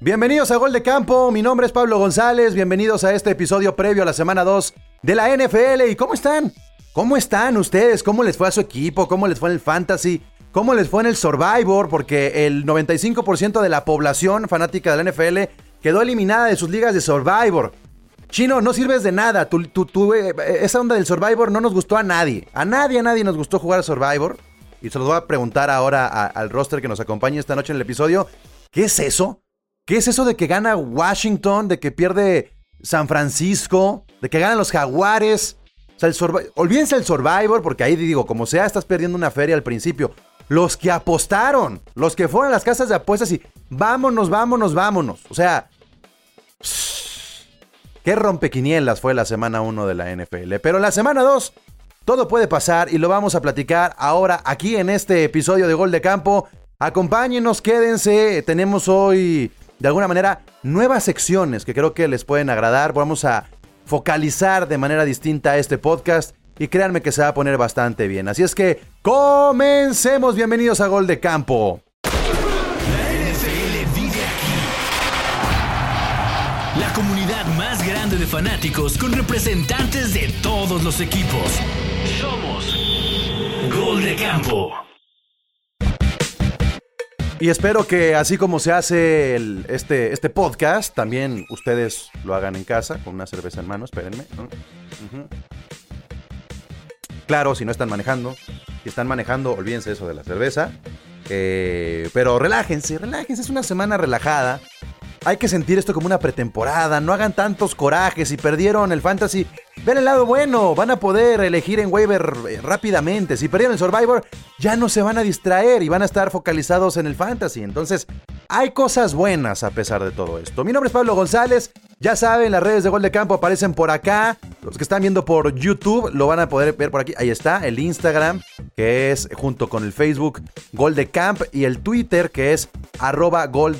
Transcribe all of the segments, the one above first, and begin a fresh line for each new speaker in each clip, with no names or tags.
Bienvenidos a Gol de Campo, mi nombre es Pablo González, bienvenidos a este episodio previo a la semana 2 de la NFL. ¿Y cómo están? ¿Cómo están ustedes? ¿Cómo les fue a su equipo? ¿Cómo les fue en el Fantasy? ¿Cómo les fue en el Survivor? Porque el 95% de la población fanática de la NFL quedó eliminada de sus ligas de Survivor. Chino, no sirves de nada. Tú, tú, eh, esa onda del Survivor no nos gustó a nadie. A nadie, a nadie nos gustó jugar a Survivor. Y se los voy a preguntar ahora al roster que nos acompaña esta noche en el episodio. ¿Qué es eso? ¿Qué es eso de que gana Washington, de que pierde San Francisco, de que ganan los Jaguares? O sea, olvídense el Survivor, porque ahí digo, como sea, estás perdiendo una feria al principio. Los que apostaron, los que fueron a las casas de apuestas y vámonos, vámonos, vámonos. O sea, qué rompequinielas fue la semana 1 de la NFL. Pero la semana 2, todo puede pasar y lo vamos a platicar ahora aquí en este episodio de Gol de Campo. Acompáñenos, quédense. Tenemos hoy de alguna manera nuevas secciones que creo que les pueden agradar. Vamos a focalizar de manera distinta este podcast y créanme que se va a poner bastante bien. Así es que comencemos. Bienvenidos a Gol de Campo.
La NFL vive aquí. La comunidad más grande de fanáticos con representantes de todos los equipos. Somos Gol de Campo.
Y espero que así como se hace este, este podcast, también ustedes lo hagan en casa con una cerveza en mano. Espérenme. Claro, si no están manejando. Si están manejando, olvídense eso de la cerveza. Eh, pero relájense, relájense. Es una semana relajada. Hay que sentir esto como una pretemporada. No hagan tantos corajes. Si perdieron el fantasy, ven el lado bueno. Van a poder elegir en waiver eh, rápidamente. Si perdieron el Survivor, ya no se van a distraer y van a estar focalizados en el fantasy. Entonces, hay cosas buenas a pesar de todo esto. Mi nombre es Pablo González. Ya saben, las redes de Gol de Campo aparecen por acá. Los que están viendo por YouTube lo van a poder ver por aquí. Ahí está, el Instagram, que es junto con el Facebook Gol de y el Twitter, que es arroba Gol.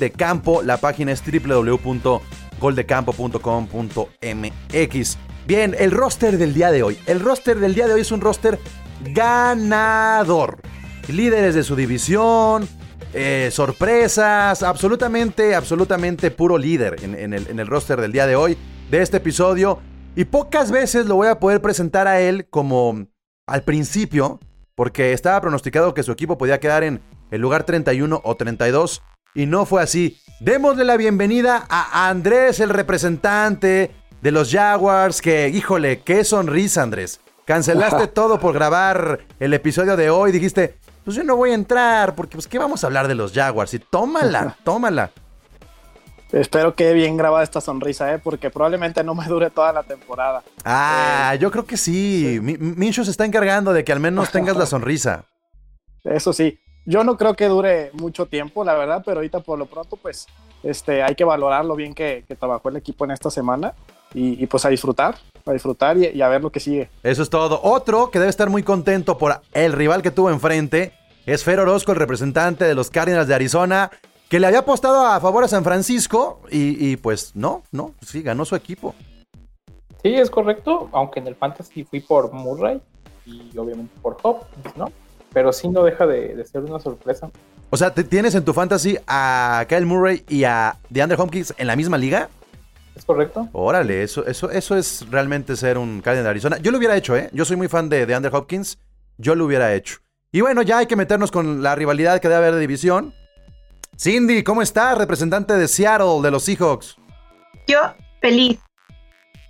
La página es www.goldecampo.com.mx. Bien, el roster del día de hoy. El roster del día de hoy es un roster ganador. Líderes de su división, eh, sorpresas, absolutamente, absolutamente puro líder en, el, en el roster del día de hoy, de este episodio. Y pocas veces lo voy a poder presentar a él como al principio, porque estaba pronosticado que su equipo podía quedar en el lugar 31 o 32, y no fue así. Démosle la bienvenida a Andrés, el representante de los Jaguars, que, híjole, qué sonrisa, Andrés. Cancelaste todo por grabar el episodio de hoy, dijiste, pues yo no voy a entrar, porque pues qué vamos a hablar de los Jaguars. Y tómala, tómala.
Espero que bien grabada esta sonrisa, ¿eh? porque probablemente no me dure toda la temporada.
Ah, eh, yo creo que sí. sí. se está encargando de que al menos tengas la sonrisa.
Eso sí. Yo no creo que dure mucho tiempo, la verdad, pero ahorita por lo pronto, pues, este, hay que valorar lo bien que, trabajó el equipo en esta semana y, pues a disfrutar, a disfrutar y, y, a ver lo que sigue.
Eso es todo. Otro que debe estar muy contento por el rival que tuvo enfrente es Fer Orozco, el representante de los Cardinals de Arizona, que le había apostado a favor a San Francisco y, pues no, no, sí, ganó su equipo.
Sí, es correcto, aunque en el Fantasy fui por Murray y obviamente por Hopkins, ¿no? Pero sí no deja de, ser una sorpresa.
O sea, ¿tienes en tu Fantasy a Kyle Murray y a DeAndre Hopkins en la misma liga?
Es correcto.
Órale, eso, eso, eso es realmente ser un Cardinal de Arizona. Yo lo hubiera hecho, ¿eh? Yo soy muy fan de DeAndre Hopkins. Yo lo hubiera hecho. Y bueno, ya hay que meternos con la rivalidad que debe haber de división. Cindy, ¿cómo estás? Representante de Seattle, de los Seahawks.
Yo, feliz.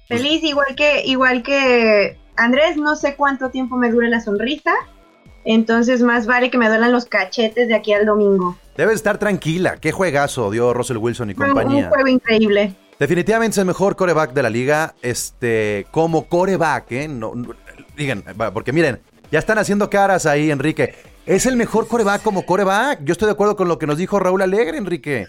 Feliz, igual que, igual que Andrés, no sé cuánto tiempo me dure la sonrisa. Entonces, más vale que me duelan los cachetes de aquí al domingo.
Debes estar tranquila. Qué juegazo dio Russell Wilson y compañía.
Un juego increíble.
Definitivamente es el mejor coreback de la liga. Este, como coreback, ¿eh? No, digan, porque miren, ya están haciendo caras ahí, Enrique. ¿Es el mejor coreback como coreback? Yo estoy de acuerdo con lo que nos dijo Raúl Alegre, Enrique.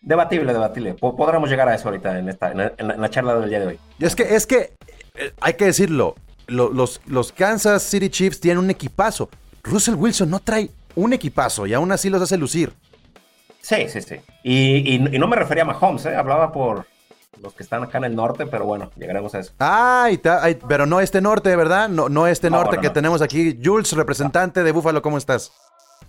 Debatible, debatible. Podremos llegar a eso ahorita en, esta, en, la, charla del día de hoy.
Es que, es que eh, hay que decirlo. los, los Kansas City Chiefs tienen un equipazo. Russell Wilson no trae un equipazo y aún así los hace lucir.
Sí, sí, sí. Y, no me refería a Mahomes, ¿eh? hablaba por, los que están acá en el norte, pero bueno, llegaremos a eso.
Ay, pero no este norte, ¿verdad? No, no este norte que tenemos aquí. Jules, representante de Búfalo, ¿cómo estás?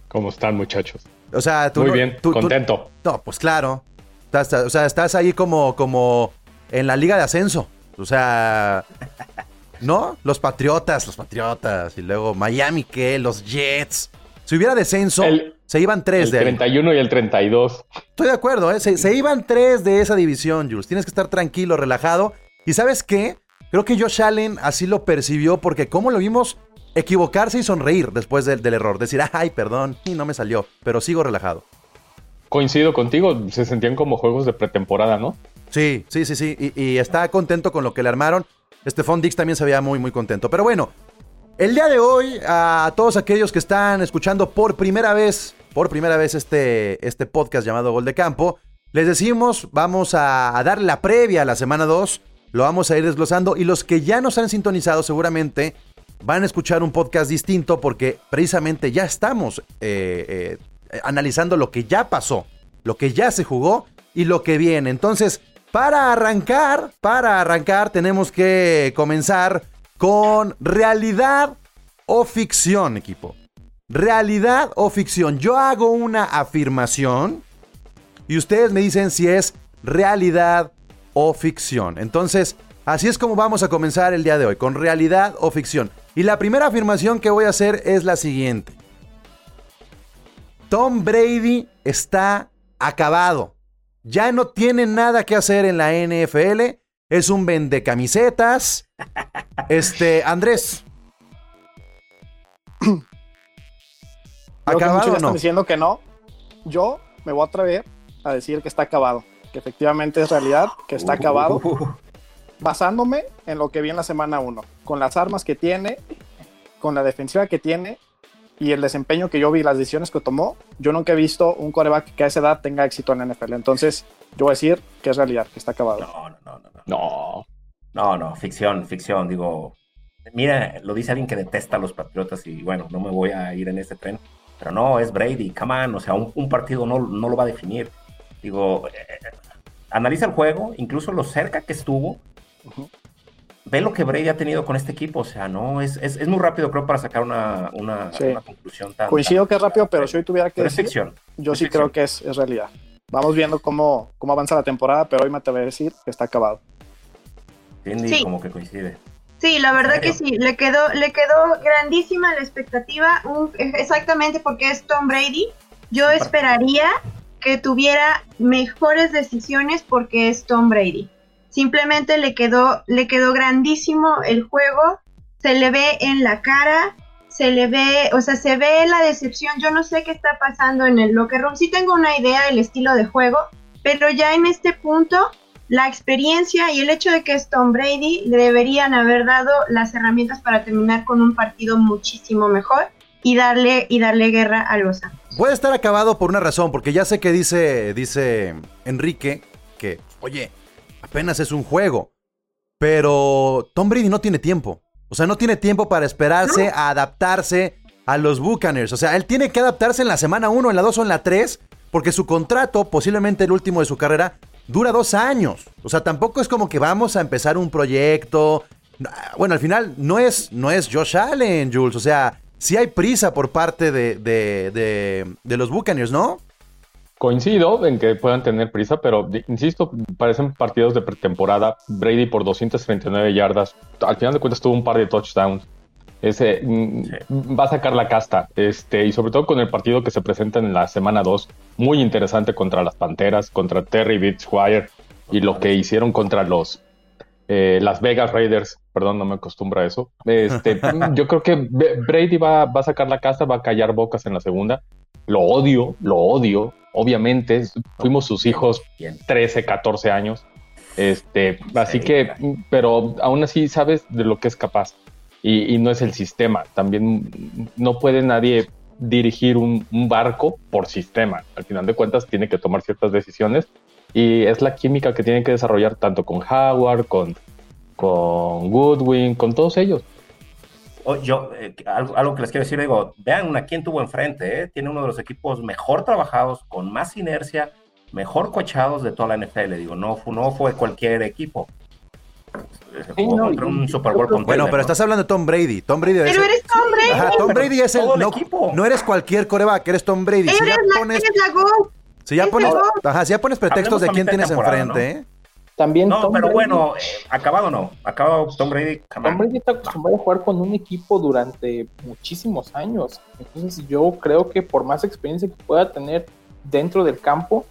¿Cómo están, muchachos?
O sea, tú
Muy bien,
tú- tú-
contento.
no, pues claro. Estás- o sea, estás ahí como, como en la liga de ascenso. O sea, ¿no? Los Patriotas, los Patriotas. Y luego Miami, ¿qué? Los Jets. Si hubiera descenso,
El-
se iban tres
El
de ahí.
31 y el 32.
Estoy de acuerdo, ¿eh? Se, se iban tres de esa división, Jules. Tienes que estar tranquilo, relajado. ¿Y sabes qué? Creo que Josh Allen así lo percibió porque como lo vimos equivocarse y sonreír después del, del error. Decir, ay, perdón, y no me salió, pero sigo relajado.
Coincido contigo, se sentían como juegos de pretemporada, ¿no?
Sí, sí, sí, sí. Y, y está contento con lo que le armaron. Stephon Dix también se veía muy, muy contento. Pero bueno, el día de hoy, a todos aquellos que están escuchando por primera vez, por primera vez este, este podcast llamado Gol de Campo, les decimos, vamos a, dar la previa a la semana 2. Lo vamos a ir desglosando. Y los que ya nos han sintonizado seguramente van a escuchar un podcast distinto porque precisamente ya estamos eh, eh, analizando lo que ya pasó, lo que ya se jugó y lo que viene. Entonces, para arrancar, para arrancar tenemos que comenzar con realidad o ficción, equipo. Realidad o ficción. Yo hago una afirmación y ustedes me dicen si es realidad o ficción. Entonces, así es como vamos a comenzar el día de hoy, con realidad o ficción. Y la primera afirmación que voy a hacer es la siguiente. Tom Brady está acabado. Ya no tiene nada que hacer en la NFL. Es un vende camisetas. Este, Andrés.
Creo que muchos
¿Acabado
ya están
no?
diciendo que no. Yo me voy a atrever a decir que está acabado. Que efectivamente es realidad, que está acabado.
Uh,
Basándome en lo que vi en la semana 1. Con las armas que tiene, con la defensiva que tiene y el desempeño que yo vi, las decisiones que tomó, yo nunca he visto un coreback que a esa edad tenga éxito en la NFL. Entonces, yo voy a decir que es realidad, que está acabado.
No, no, no, no.
No.
No, no, ficción, ficción, digo. Mira, lo dice alguien que detesta a los Patriotas y bueno, no me voy a ir en ese tren. Pero no, es Brady, come on, o sea, un, un partido no, no lo va a definir. Digo, eh, analiza el juego, incluso lo cerca que estuvo. Ve lo que Brady ha tenido con este equipo, o sea, no, es, es, es muy rápido creo para sacar una, una,
Sí.
una conclusión tan...
Coincido
tan-
que es rápido, pero si hoy tuviera que decir,
ficción.
yo
es
sí
ficción.
creo que es, es realidad. Vamos viendo cómo, cómo avanza la temporada, pero hoy me atrevo a decir que está acabado.
Cindy
Sí.
como que coincide.
Sí, la verdad que sí, le quedó, le quedó grandísima la expectativa, exactamente porque es Tom Brady. Yo esperaría que tuviera mejores decisiones porque es Tom Brady. Simplemente le quedó, le quedó grandísimo el juego, se le ve en la cara, se le ve, o sea, se ve la decepción. Yo no sé qué está pasando en el locker room. Sí tengo una idea del estilo de juego, pero ya en este punto la experiencia y el hecho de que es Tom Brady le deberían haber dado las herramientas para terminar con un partido muchísimo mejor y darle y darle guerra a los Santos.
Puede estar acabado por una razón, porque ya sé que dice, dice Enrique que, oye, apenas es un juego. Pero Tom Brady no tiene tiempo. O sea, no tiene tiempo para esperarse a adaptarse a los Buccaneers. O sea, él tiene que adaptarse en la semana 1, en la 2 o en la 3, porque su contrato, posiblemente el último de su carrera, dura dos años. O sea, tampoco es como que vamos a empezar un proyecto. Bueno, al final no es, no es Josh Allen, Jules. O sea, sí hay prisa por parte de, de, de, de los Buccaneers, ¿no?
Coincido en que puedan tener prisa, pero insisto, parecen partidos de pretemporada. Brady por 239 yardas. Al final de cuentas tuvo un par de touchdowns. Ese mm,
Sí.
va a sacar la casta. Este, y sobre todo con el partido que se presenta en la semana 2, muy interesante contra las Panteras, contra Terry Bridgewater y lo que hicieron contra los eh, Las Vegas Raiders. Perdón, no me acostumbro a eso. Este, yo creo que Brady va, va a sacar la casta, va a callar bocas en la segunda. Lo odio, lo odio. Obviamente, fuimos sus hijos
Bien.
13, 14 años. Este, así
Sí,
que, pero aún así sabes de lo que es capaz. Y, y no es el sistema. También no puede nadie dirigir un, un barco por sistema. Al final de cuentas, tiene que tomar ciertas decisiones. Y es la química que tienen que desarrollar tanto con Howard, con, con Goodwin, con todos ellos.
O- Yo, eh, algo, algo que les quiero decir, digo, vean a quién tuvo enfrente, ¿eh? tiene uno de los equipos mejor trabajados, con más inercia, mejor coachados de toda la NFL, digo, no, no fue cualquier equipo. Sí, jugó
no,
contra
y-
un Super Bowl
yo creo-
contender,
Bueno, pero
¿no?
estás hablando de Tom Brady. Tom Brady es
Pero eres Tom Brady.
Ajá, Tom Brady es el. No,
equipo.
no eres cualquier coreback, eres Tom Brady. Si ya
la,
pones, si ya ajá, si ya pones pretextos
Hablemos
de quién tienes enfrente,
¿no?
¿eh?
También
No,
Tom
pero
Brady-
bueno, eh, acabado no. Acabado Tom Brady.
Tom. Brady está acostumbrado a jugar con un equipo durante muchísimos años. Entonces yo creo que por más experiencia que pueda tener dentro del campo,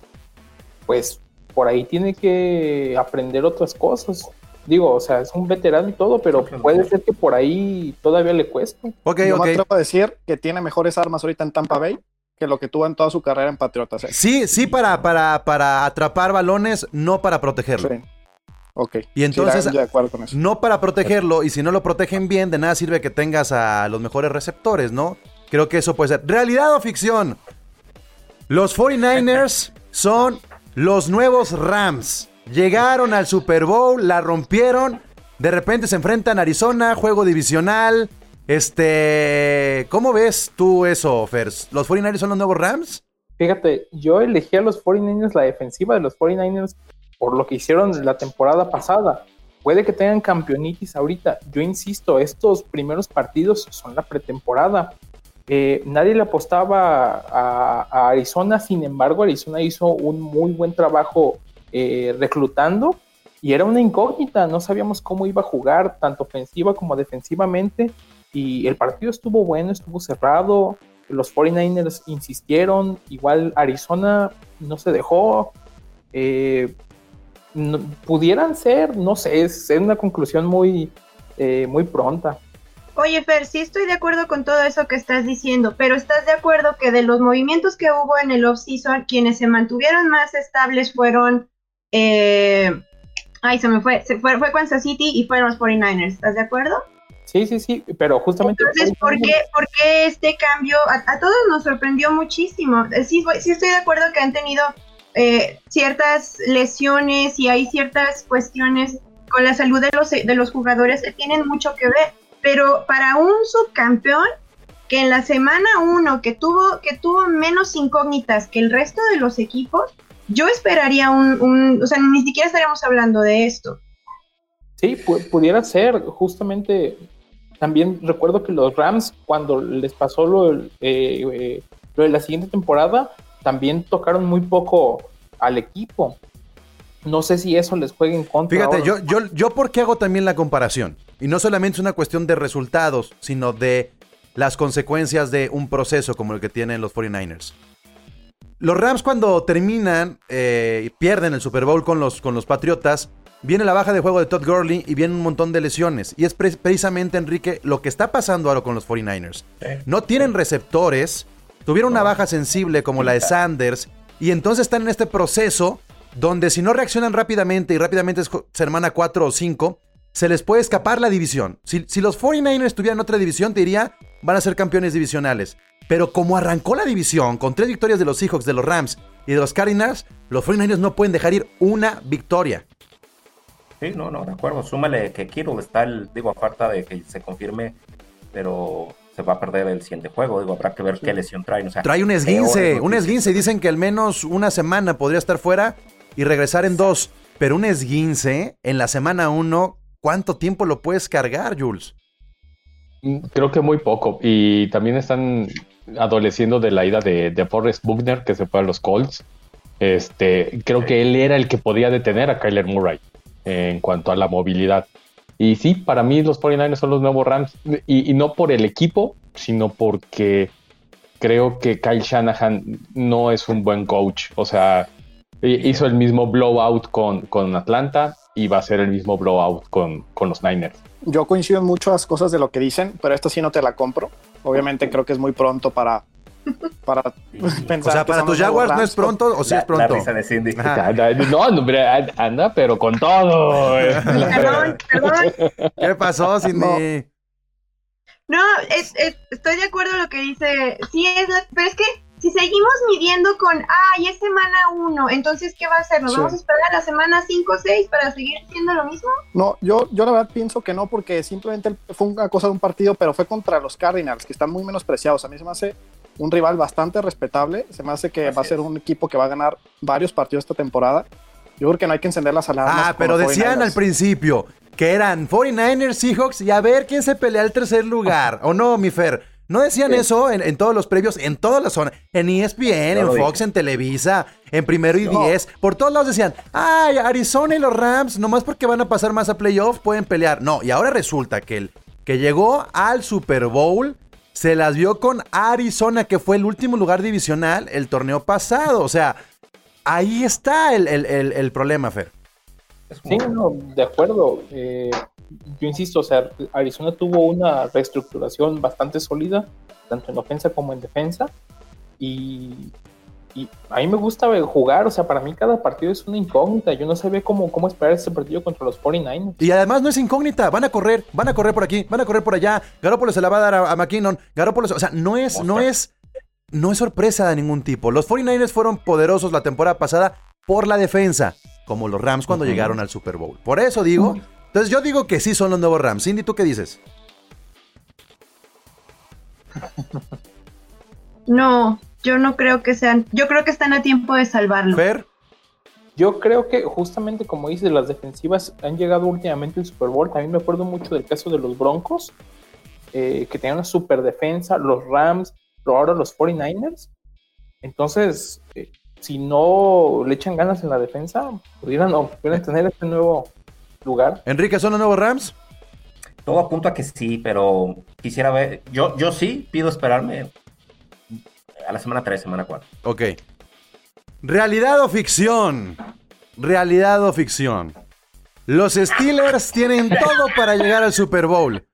pues por ahí tiene que aprender otras cosas. Digo, o sea, es un veterano y todo, pero puede ser que por ahí todavía le cueste.
Ok,
Yo
ok.
me atrevo a decir que tiene mejores armas ahorita en Tampa Bay que lo que tuvo en toda su carrera en Patriotas. ¿eh?
Sí, sí para, para, para atrapar balones, no para protegerlo.
Sí. Ok.
Y entonces-
Sí, de acuerdo con eso.
No para protegerlo, y si no lo protegen bien, de nada sirve que tengas a los mejores receptores, ¿no? Creo que eso puede ser. ¿Realidad o ficción? Los 49ers son los nuevos Rams. Llegaron al Super Bowl, la rompieron. De repente se enfrentan a Arizona, juego divisional. Este. ¿Cómo ves tú eso, Fers? ¿Los 49ers son los nuevos Rams?
Fíjate, yo elegí a los 49ers, la defensiva de los 49ers, por lo que hicieron la temporada pasada. Puede que tengan campeonitis ahorita. Yo insisto, estos primeros partidos son la pretemporada. Eh, nadie le apostaba a, a Arizona, sin embargo, Arizona hizo un muy buen trabajo eh, reclutando y era una incógnita. No sabíamos cómo iba a jugar, tanto ofensiva como defensivamente. Y el partido estuvo bueno, estuvo cerrado los 49ers insistieron, igual Arizona no se dejó. eh, no- pudieran ser, no sé, es, es una conclusión muy, eh, muy pronta.
Oye, Fer, sí estoy de acuerdo con todo eso que estás diciendo, pero ¿estás de acuerdo que de los movimientos que hubo en el off-season, quienes se mantuvieron más estables fueron... eh, ay, se me fue, se fue, fue Kansas City y fueron los 49ers, ¿estás de acuerdo?
Sí, sí, sí, pero justamente...
Entonces, ¿por qué, por qué este cambio? A, a todos nos sorprendió muchísimo. Eh, Sí, sí estoy de acuerdo que han tenido eh, ciertas lesiones y hay ciertas cuestiones con la salud de los, de los jugadores que tienen mucho que ver, pero para un subcampeón que en la semana 1 que tuvo, que tuvo menos incógnitas que el resto de los equipos, yo esperaría un, un, o sea, ni siquiera estaríamos hablando de esto.
Sí, pu- pudiera ser, justamente. También recuerdo que los Rams, cuando les pasó lo, eh, eh, lo de la siguiente temporada, también tocaron muy poco al equipo. No sé si eso les juega en contra.
Fíjate,
ahora.
yo, yo, yo por qué hago también la comparación. Y no solamente es una cuestión de resultados, sino de las consecuencias de un proceso como el que tienen los 49ers. Los Rams cuando terminan eh, y pierden el Super Bowl con los, con los Patriotas, viene la baja de juego de Todd Gurley y viene un montón de lesiones. Y es pre- precisamente, Enrique, lo que está pasando ahora con los 49ers.
Eh,
No tienen receptores, tuvieron una baja sensible como la de Sanders, y entonces están en este proceso donde si no reaccionan rápidamente y rápidamente es semana 4 o 5, se les puede escapar la división. Si, si los 49ers tuvieran otra división, te diría, van a ser campeones divisionales. Pero como arrancó la división con tres victorias de los Seahawks, de los Rams y de los Cardinals, los 49ers no pueden dejar ir una victoria.
Sí, no, no, de acuerdo. Súmale que Kittle está, el, digo, a falta de que se confirme, pero se va a perder el siguiente juego. Digo, habrá que ver qué lesión trae. O sea,
Trae un esguince, un esguince. Dicen que al menos una semana podría estar fuera y regresar en dos. Pero un esguince en la semana uno, ¿cuánto tiempo lo puedes cargar, Jules?
Mm, Creo que muy poco. Y también están adoleciendo de la ida de, Forrest Buckner, que se fue a los Colts. Este, creo que él era el que podía detener a Kyler Murray en cuanto a la movilidad. Y sí, para mí los 49ers son los nuevos Rams. Y, no por el equipo, sino porque creo que Kyle Shanahan no es un buen coach. O sea, hi- hizo el mismo blowout con, con Atlanta y va a ser el mismo blowout con, con los Niners.
Yo coincido en muchas cosas de lo que dicen, pero esta sí no te la compro. Obviamente creo que es muy pronto para, para pensar.
O sea, para tus Jaguars no es pronto o sí
La-
es pronto.
La risa de Cindy.
Anda- No, no, anda, pero con todo.
Perdón, perdón.
¿Qué pasó, Cindy?
No, es- es- estoy de acuerdo en lo que dice. Sí, es la- pero es que si seguimos midiendo con, ay, es semana 1, entonces, ¿qué va a hacer? ¿Nos
Sí.
vamos a esperar a la semana 5 o 6 para seguir haciendo lo mismo?
No, yo, yo la verdad pienso que no, porque simplemente fue una cosa de un partido, pero fue contra los Cardinals, que están muy menospreciados. A mí se me hace un rival bastante respetable. Se me hace que
Así
va a ser un equipo que va a ganar varios partidos esta temporada. Yo creo que no hay que encender las alarmas.
Ah, pero decían
49ers.
al principio, que eran 49ers, Seahawks y a ver quién se pelea el tercer lugar. ¿O no, mi Fer? ¿No decían eso en, en todos los previos, en todas las zonas? En ESPN, en Fox, en Televisa, en Primero y Diez. Por todos lados decían, ay, Arizona y los Rams, nomás porque van a pasar más a playoff, pueden pelear. No, y ahora resulta que el que llegó al Super Bowl se las vio con Arizona, que fue el último lugar divisional el torneo pasado. O sea, ahí está el, el- el- el problema, Fer.
Sí, no, de acuerdo. Eh, yo insisto, o sea, Arizona tuvo una reestructuración bastante sólida, tanto en ofensa como en defensa. Y, y a mí me gusta jugar, o sea, para mí cada partido es una incógnita. Yo no sabía cómo, cómo esperar este partido contra los 49ers.
Y además no es incógnita, van a correr, van a correr por aquí, van a correr por allá. Garoppolo se la va a dar a, a McKinnon. Garoppolo, o sea, no es, no es, no es sorpresa de ningún tipo. Los 49ers fueron poderosos la temporada pasada por la defensa, como los Rams cuando llegaron al Super Bowl. Por eso digo, entonces yo digo que sí son los nuevos Rams. Cindy, ¿tú qué dices?
No, yo no creo que sean. Yo creo que están a tiempo de salvarlo.
Fer,
Yo creo que justamente como dices, las defensivas han llegado últimamente al Super Bowl. También me acuerdo mucho del caso de los Broncos, eh, que tenían una super defensa, los Rams, pero ahora los 49ers. Entonces, eh, si no le echan ganas en la defensa, pudieran, o pudieran tener este nuevo lugar.
Enrique, ¿son los nuevos Rams?
Todo apunta a que sí, pero quisiera ver. Yo, yo sí pido esperarme a la semana 3, semana 4.
Ok. Realidad o ficción. Realidad o ficción. Los Steelers tienen todo para llegar al Super Bowl.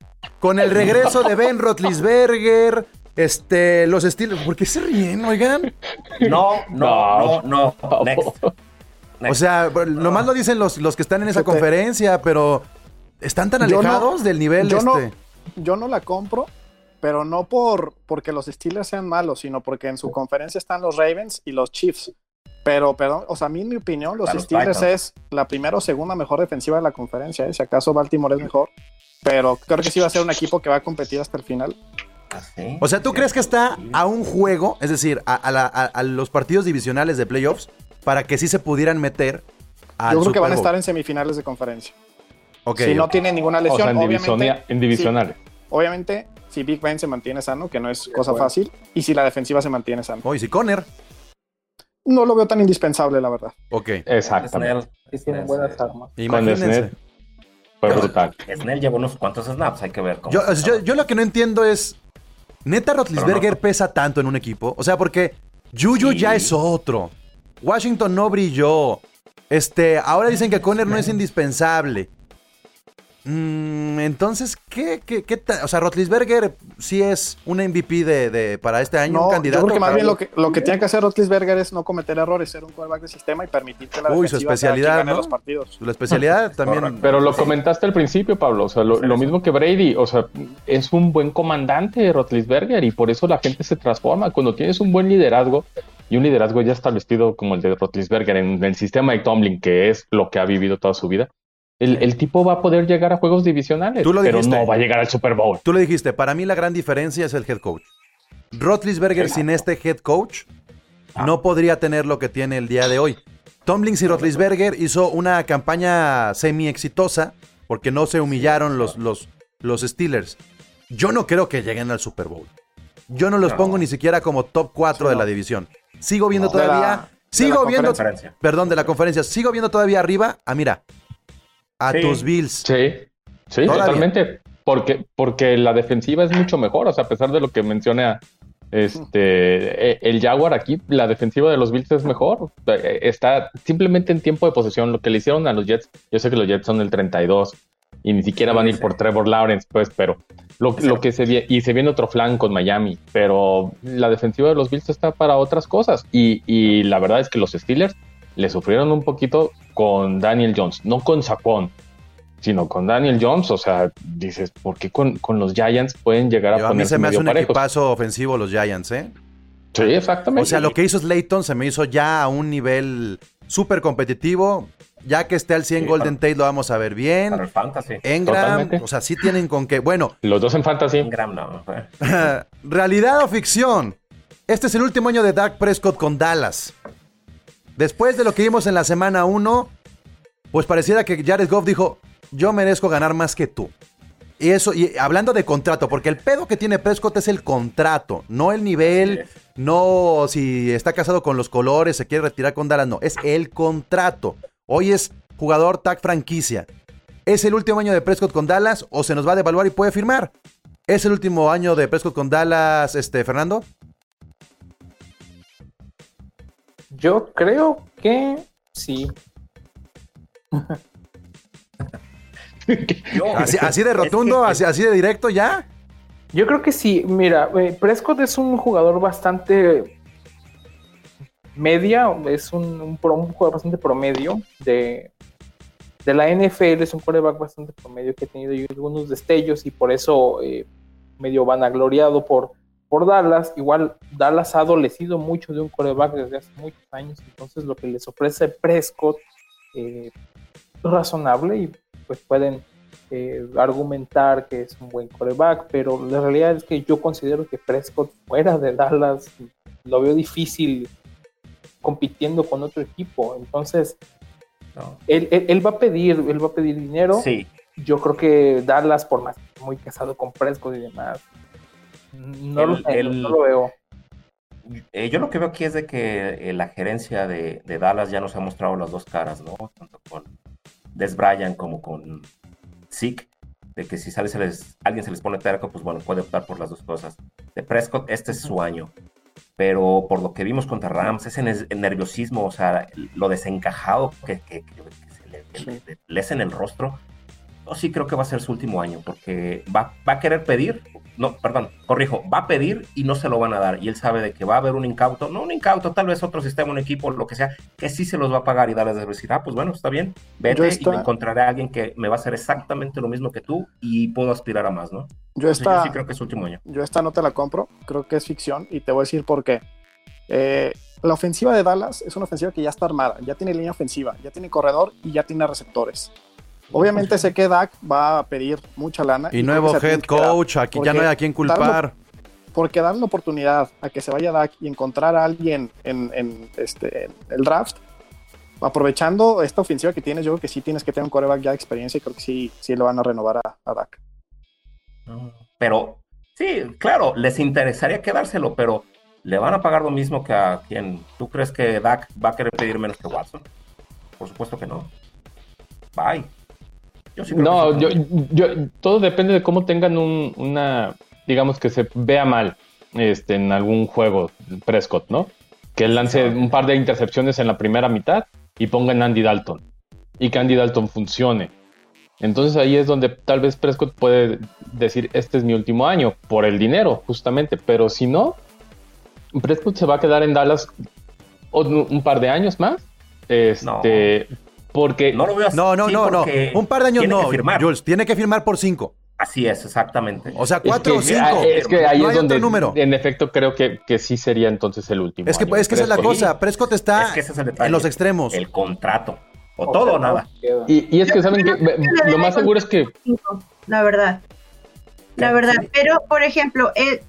Con el regreso de Ben Roethlisberger, este, los Steelers. ¿Por qué se ríen, oigan?
No, no, no,
No.
no. Next.
O sea, nomás lo dicen los, los que están en esa
Fíjate.
conferencia, pero están tan
no-
alejados del nivel
yo no-
este.
Yo no la compro, pero no por porque los Steelers sean malos, sino porque en su conferencia están los Ravens y los Chiefs. Pero, perdón, o sea, a mí en mi opinión, los Steelers
Titans.
es la primera o segunda mejor defensiva de la conferencia. ¿eh? Si acaso Baltimore es mejor, pero creo que sí va a ser un equipo que va a competir hasta el final.
Así.
O sea, ¿tú crees que está a un juego, es decir, a, a la- a- a los partidos divisionales de playoffs, para que sí se pudieran meter al
Yo creo que van a estar en semifinales de conferencia.
Ok,
si no tienen ninguna
O
lesión,
sea, en,
obviamente,
en divisionales.
obviamente, si Big Ben se mantiene sano, que no es cosa fácil, y si la defensiva se mantiene sana.
Oye, si Conner.
No lo veo tan indispensable, la verdad.
Ok.
Exactamente.
Sí tienen buenas armas.
Con
Imagínense.
Snell fue brutal.
Snell llevó unos cuantos snaps, hay que ver cómo.
Yo, o yo, yo lo que no entiendo es. ¿Neta Rotlisberger
no.
pesa tanto en un equipo? O sea, porque Juju
Sí.
ya es otro. Washington no brilló. Este, ahora dicen que Conner no es indispensable. Mm, entonces, ¿qué, qué, qué O sea, Rotlisberger sí es un MVP de, de- para este año, un
No, yo
candidato.
creo que más bien lo que, lo que tiene que hacer Rotlisberger es no cometer errores, ser un quarterback de sistema y permitir que la
Uy, su especialidad, ¿no?
los partidos.
La especialidad también.
Pero lo comentaste al principio, Pablo. O sea, lo, lo mismo que Brady. O sea, es un buen comandante Rotlisberger y por eso la gente se transforma. Cuando tienes un buen liderazgo y un liderazgo ya establecido como el de Rotlisberger en el sistema de Tomlin, que es lo que ha vivido toda su vida, el, el tipo va a poder llegar a juegos divisionales,
Tú lo
pero no va a llegar al Super Bowl.
Tú le dijiste, para mí la gran diferencia es el head coach. Rotlisberger sin este head coach no podría tener lo que tiene el día de hoy. Tomlins y Rotlisberger hizo una campaña semi exitosa porque no se humillaron los, los, los Steelers. Yo no creo que lleguen al Super Bowl. Yo no los
No.
pongo ni siquiera como top 4 de la división. Sigo viendo
No. De
todavía. sigo
la
viendo.
conferencia.
Perdón, de la conferencia. Sigo viendo todavía arriba. Ah, mira. A
Sí.
tus Bills.
Sí, sí,
Todavía.
totalmente. Porque, porque la defensiva es mucho mejor. O sea, a pesar de lo que menciona este eh, el Jaguar aquí, la defensiva de los Bills es mejor. Eh, Está simplemente en tiempo de posesión. Lo que le hicieron a los Jets, yo sé que los Jets son el 32 y ni siquiera van a ir por Trevor Lawrence, pues, pero lo, lo que se y se viene otro flan con Miami, pero la defensiva de los Bills está para otras cosas. Y, y la verdad es que los Steelers le sufrieron un poquito con Daniel Jones, no con Saquon, sino con Daniel Jones. O sea, dices, ¿por qué con, con los Giants pueden llegar a
Yo, a mí
ponerse
se me hace un
parejos?
equipazo ofensivo los Giants, ¿eh?
Sí, exactamente.
O sea, lo que hizo Slayton se me hizo ya a un nivel súper competitivo. Ya que esté al 100
Sí,
Golden
para-
Tate lo vamos a ver
Para
bien.
el fantasy.
Engram,
Totalmente.
o sea, sí tienen con qué. Bueno,
Los dos en fantasy.
Ingram no.
realidad o ficción. Este es el último año de Dak Prescott con Dallas. Después de lo que vimos en la semana 1, pues pareciera que Jared Goff dijo, yo merezco ganar más que tú. Y eso, y hablando de contrato, porque el pedo que tiene Prescott es el contrato, no el nivel, no si está casado con los colores, se quiere retirar con Dallas, no, es el contrato. Hoy es jugador tag franquicia. ¿Es el último año de Prescott con Dallas o se nos va a devaluar y puede firmar? ¿Es el último año de Prescott con Dallas, este, Fernando?
Yo creo que sí.
así, así, de rotundo, así, así, de directo ya.
Yo creo que sí. Mira, eh, Prescott es un jugador bastante media, es un, un, jugador bastante promedio de, de la NFL, es un quarterback bastante promedio que ha tenido algunos destellos y por eso eh, medio vanagloriado por, por Dallas. Igual Dallas ha adolecido mucho de un quarterback desde hace muchos años, entonces lo que les ofrece Prescott eh, es razonable y pues pueden eh, argumentar que es un buen coreback, pero la realidad es que yo considero que Prescott fuera de Dallas lo veo difícil compitiendo con otro equipo. Entonces, él, va a pedir, él va a pedir dinero.
Sí.
Yo creo que Dallas, por más muy casado con Prescott y demás, no, lo, veo.
Eh, yo lo que veo aquí es de que eh, la gerencia de, de, Dallas ya nos ha mostrado las dos caras, ¿no? Tanto con Des Bryant como con Zeke, de que si sale se les, alguien se les pone terco, pues bueno, puede optar por las dos cosas. De Prescott, este es su año. Pero por lo que vimos contra Rams, ese nerviosismo, o sea, lo desencajado que, que, se le, le, en el rostro, yo sí creo que va a ser su último año, porque va, va a querer pedir, no, perdón, corrijo, va a pedir y no se lo van a dar. Y él sabe de que va a haber un incauto, no un incauto, tal vez otro sistema, un equipo, lo que sea, que sí se los va a pagar y darles de decir, ah, pues bueno, está bien, vete y me encontraré a alguien que me va a hacer exactamente lo mismo que tú y puedo aspirar a más, ¿no?
Yo, esta,
sí creo que es su último año.
Yo esta no te la compro, creo que es ficción y te voy a decir por qué. Eh, la ofensiva de Dallas es una ofensiva que ya está armada, ya tiene línea ofensiva, ya tiene corredor y ya tiene receptores. Obviamente sé que Dak va a pedir mucha lana.
Y, nuevo head coach, aquí ya no hay a quien culpar.
porque dar la oportunidad a que se vaya Dak y encontrar a alguien en, este, el draft, aprovechando esta ofensiva que tienes, yo creo que sí tienes que tener un coreback ya de experiencia y creo que sí, sí lo van a renovar a, a Dak.
Pero sí, claro, les interesaría quedárselo, pero le van a pagar lo mismo que a quien. ¿Tú crees que Dak va a querer pedir menos que Watson? Por supuesto que no. Bye
no, yo, yo, todo depende de cómo tengan una, digamos que se vea mal este, en algún juego Prescott, ¿no? Que lance un par de intercepciones en la primera mitad y pongan Andy Dalton y que Andy Dalton funcione. Entonces ahí es donde tal vez Prescott puede decir, este es mi último año, por el dinero, justamente, pero si no, Prescott se va a quedar en Dallas un, par de años más. Este, porque.
No lo veo así. No, no, no, no. Un par de años no. Jules, tiene que firmar por cinco.
Así es, exactamente.
O sea, cuatro o cinco.
Es que ahí es donde, número. en efecto, creo que, que, sí sería entonces el último.
Es que, es que esa es la cosa. Prescott está en los extremos.
El contrato. O, todo o nada.
Y, y es que, ¿saben que Lo más seguro es que.
La verdad. La verdad. Pero, por ejemplo, eh,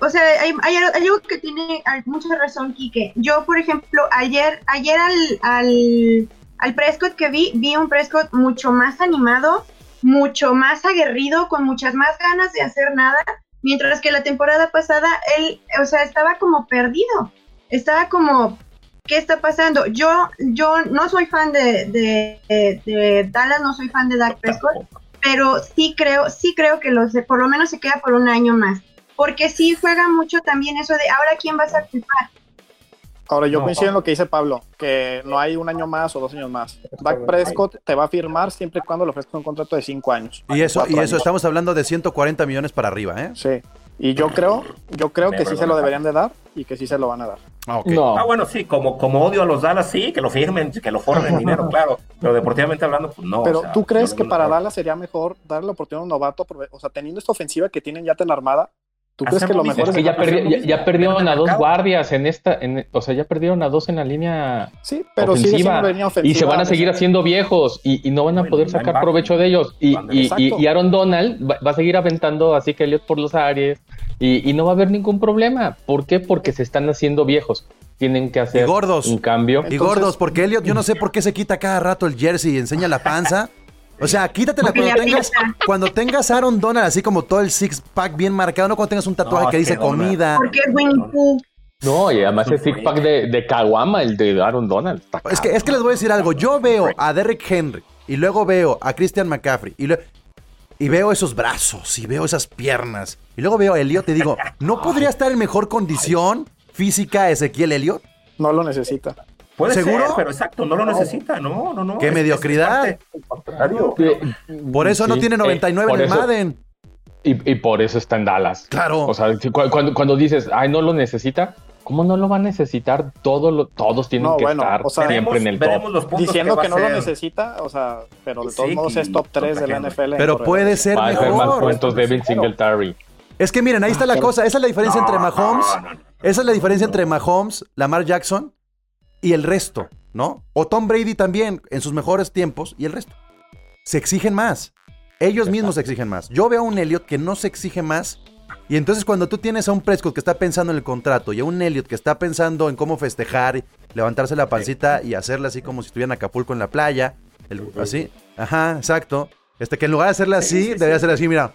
o sea, hay, algo que tiene mucha razón, Quique. Yo, por ejemplo, ayer, ayer al al Prescott que vi, vi un Prescott mucho más animado, mucho más aguerrido, con muchas más ganas de hacer nada, mientras que la temporada pasada él, o sea, estaba como perdido, estaba como, ¿qué está pasando? Yo, yo no soy fan de, de, Dallas, no soy fan de Dak Prescott, pero sí creo, sí creo que los, por lo menos se queda por un año más, porque sí juega mucho también eso de, ahora quién vas a culpar,
Ahora, yo coincido en lo que dice Pablo, que no hay un año más o dos años más. Dak Prescott te va a firmar siempre y cuando le ofrezca un contrato de cinco años.
Y eso, y eso estamos hablando de 140 millones para arriba, ¿eh?
Sí. Y yo creo, yo creo que sí se lo deberían de dar y que sí se lo van a dar.
Ah, ah, bueno, sí, como, como odio a los Dallas, sí, que lo firmen, que lo formen dinero, claro. Pero deportivamente hablando, pues no.
Pero ¿tú crees que para Dallas sería mejor darle la oportunidad a un novato? O sea, teniendo esta ofensiva que tienen ya tan armada, ¿Tú crees que lo mejor
es que ya, ya, perdieron a dos guardias en esta, o sea, ya perdieron a dos en la línea
sí, pero ofensiva,
y se van a seguir haciendo viejos y, no van a poder sacar provecho de ellos y, y, Aaron Donald va, a seguir aventando así que Elliot por los aires y, no va a haber ningún problema. ¿Por qué? Porque se están haciendo viejos. Tienen que hacer un cambio.
y gordos, porque Elliot, yo no sé por qué se quita cada rato el jersey y enseña la panza. O sea, quítatela cuando
le
tengas, cuando tengas Aaron Donald así como todo el six pack bien marcado, no cuando tengas un tatuaje
No,
que dice comida.
Porque es Winnie Pooh.
No, y además el six pack de, de Kawama, el de Aaron Donald.
Es que, es que les voy a decir algo. Yo veo a Derrick Henry y luego veo a Christian McCaffrey y, lue- y veo esos brazos y veo esas piernas y luego veo a Elliot y digo, ¿no podría estar en mejor condición física Ezequiel Elliot?
No lo necesita.
Puede
¿Seguro?
ser, pero exacto, no lo necesita, no, no, no.
¡Qué
Es- es
mediocridad!
parte-.
Eh,
Por eso no tiene
eh,
99
por
en el
eso-
Madden.
Y, y por eso está en Dallas.
Claro.
O sea, cuando, cuando dices, ay, no lo necesita, ¿cómo no lo va a necesitar? Todo lo- todos tienen
No,
que
bueno,
estar
o sea,
siempre en el
veremos
top.
los puntos
Diciendo que,
a
no lo necesita, o sea, pero de
Sí,
todos modos es top 3 de la NFL.
Pero puede ser
Va a ser más
mejor.
puntos Devin Singletary.
Es que miren, ahí está la cosa. Esa es la diferencia entre Mahomes.
No, no, no.
Esa es la diferencia entre Mahomes, Lamar Jackson y el resto, ¿no? O Tom Brady también en sus mejores tiempos y el resto. Se exigen más. Ellos mismos se exigen más. Yo veo a un Elliot que no se exige más. Y entonces cuando tú tienes a un Prescott que está pensando en el contrato y a un Elliot que está pensando en cómo festejar, levantarse la pancita y hacerla así como si estuviera en Acapulco en la playa, el- así, ajá, exacto. Este que en lugar de hacerla así,
Sí, sí,
debería ser así, mira.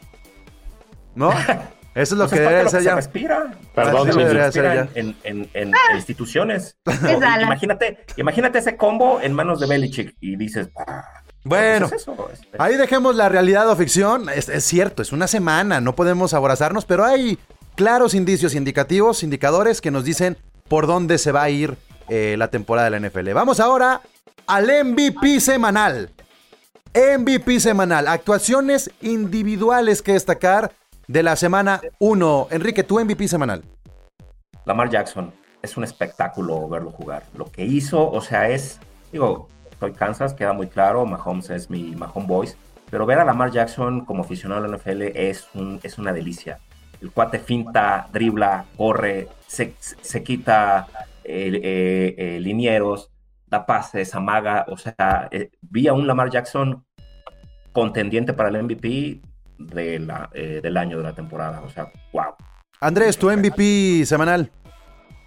¿No? Eso es lo
Pues
que debería ser ya.
se respira.
Perdón,
se respira
ser ya.
en, en- en- en instituciones. Imagínate, imagínate ese combo en manos de Belichick y dices, ah,
Bueno,
pues es
Ahí dejemos la realidad o ficción. Es, es cierto, es una semana, no podemos aborazarnos, pero hay claros indicios indicativos, indicadores que nos dicen por dónde se va a ir eh, la temporada de la NFL. Vamos ahora al MVP semanal. MVP semanal. Actuaciones individuales que destacar de la semana 1. Enrique, tu MVP semanal.
Lamar Jackson es un espectáculo verlo jugar. Lo que hizo, o sea, es, digo, soy Kansas, queda muy claro, Mahomes es mi Mahomes Boys, pero ver a Lamar Jackson como aficionado a la NFL es, es una delicia. El cuate finta, dribla, corre, se, se quita eh, eh, eh, linieros, da pases, amaga, o sea, vi a un Lamar Jackson contendiente para el MVP de la, eh, del año de la temporada, o sea, wow.
Andrés, tu MVP semanal.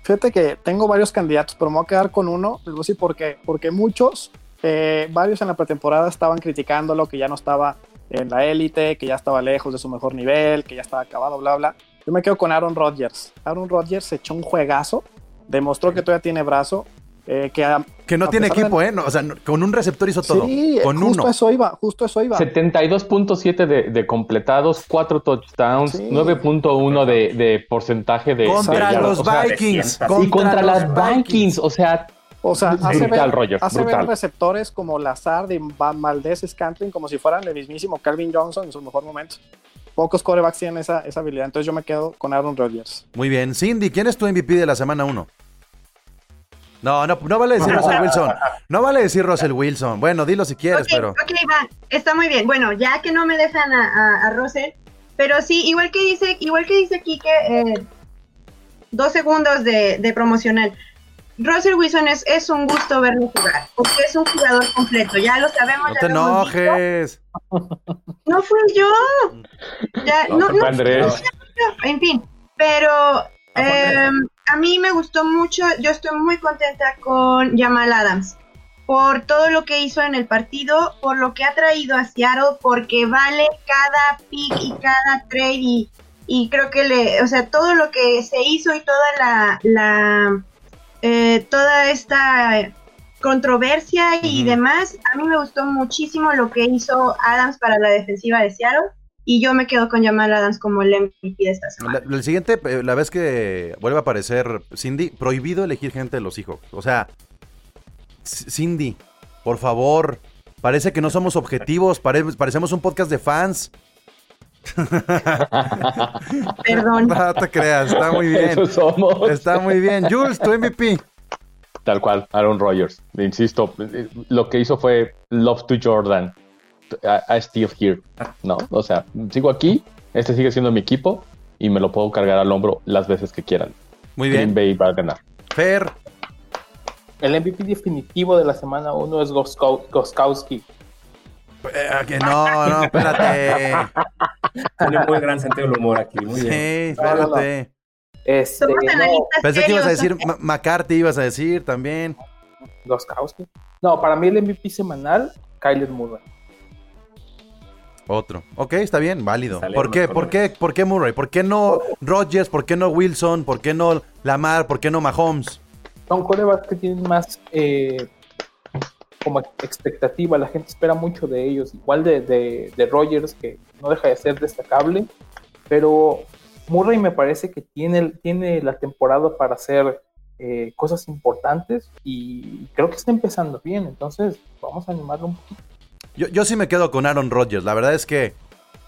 Fíjate que tengo varios candidatos, pero me voy a quedar con uno. Les voy a decir por qué. Porque muchos, eh, varios en la pretemporada estaban criticándolo, que ya no estaba en la élite, que ya estaba lejos de su mejor nivel, que ya estaba acabado, bla, bla. Yo me quedo con Aaron Rodgers. Aaron Rodgers se echó un juegazo, demostró que todavía tiene brazo, eh, que a-
Que no
A
tiene
pesar de-
equipo, ¿eh? No, o sea, con un receptor hizo todo.
Sí,
con
justo
uno.
eso iba, justo eso iba.
72.7 de, de completados, 4 touchdowns,
Sí.
9.1 de, de porcentaje de...
Contra
de
los
O sea,
Vikings.
300.
y contra
los
las Vikings, o sea,
O sea, hace
Brutal,
ver,
Roger,
hace ver receptores como Lazard y Van Valdez Scantling como si fueran el mismísimo Calvin Johnson en su mejor momento. Pocos corebacks tienen esa, esa habilidad, entonces yo me quedo con Aaron Rodgers.
Muy bien. Cindy, ¿quién es tu MVP de la semana 1? No, no, no vale decir Russell Wilson. No vale decir Russell Wilson. Bueno, dilo si quieres, pero.
ok, va, está muy bien. Bueno, ya que no me dejan a, a, a Russell, pero sí, igual que dice, igual que dice Kike, eh, dos segundos de, de promocional. Russell Wilson es, es un gusto verlo jugar, porque es un jugador completo, ya lo sabemos.
No
ya
te
lo
enojes.
No fui yo. Ya,
No,
no,
fue
no,
Andrés.
en fin, pero eh, a mí me gustó mucho, yo estoy muy contenta con Jamal Adams por todo lo que hizo en el partido, por lo que ha traído a Seattle, porque vale cada pick y cada trade y, y creo que le, o sea, todo lo que se hizo y toda la, la eh, toda esta controversia y demás, a mí me gustó muchísimo lo que hizo Adams para la defensiva de Seattle y yo me quedo con Jamal Adams como el MVP de esta semana.
La, el siguiente, eh, la vez que vuelve a aparecer Cindy, prohibido elegir gente de los hijos. O sea, Cindy, por favor. Parece que no somos objetivos, pare- parecemos un podcast de fans.
Perdón.
No te creas, está muy bien.
Eso somos.
Está muy bien. Jules, tu MVP.
Tal cual, Aaron Rodgers. Insisto, eh, lo que hizo fue Love to Jordan. I, I still here. No, o sea, sigo aquí, este sigue siendo mi equipo y me lo puedo cargar al hombro las veces que quieran.
Muy
Green
bien.
Bay va a ganar.
Fer,
El MVP definitivo de la semana 1 es Goskow- Goskowski.
eh, que no, no, espérate.
Tiene muy gran sentido del humor aquí, muy
Sí,
bien.
espérate.
Este, no,
Pensé que ibas a decir McCarthy, ibas a decir también.
Goskowski. No, para mí el MVP semanal, Kyler Murray.
Otro. Ok, está bien, válido. ¿Por qué? ¿Por qué? ¿Por qué Murray? ¿Por qué no Rodgers? ¿Por qué no Wilson? ¿Por qué no Lamar? ¿Por qué no Mahomes?
Son corebacks que tienen más eh, como expectativa, la gente espera mucho de ellos, igual de, de, de Rogers, que no deja de ser destacable, pero Murray me parece que tiene, tiene la temporada para hacer eh, cosas importantes y creo que está empezando bien, entonces vamos a animarlo un poquito.
Yo, yo sí me quedo con Aaron Rodgers. La verdad es que,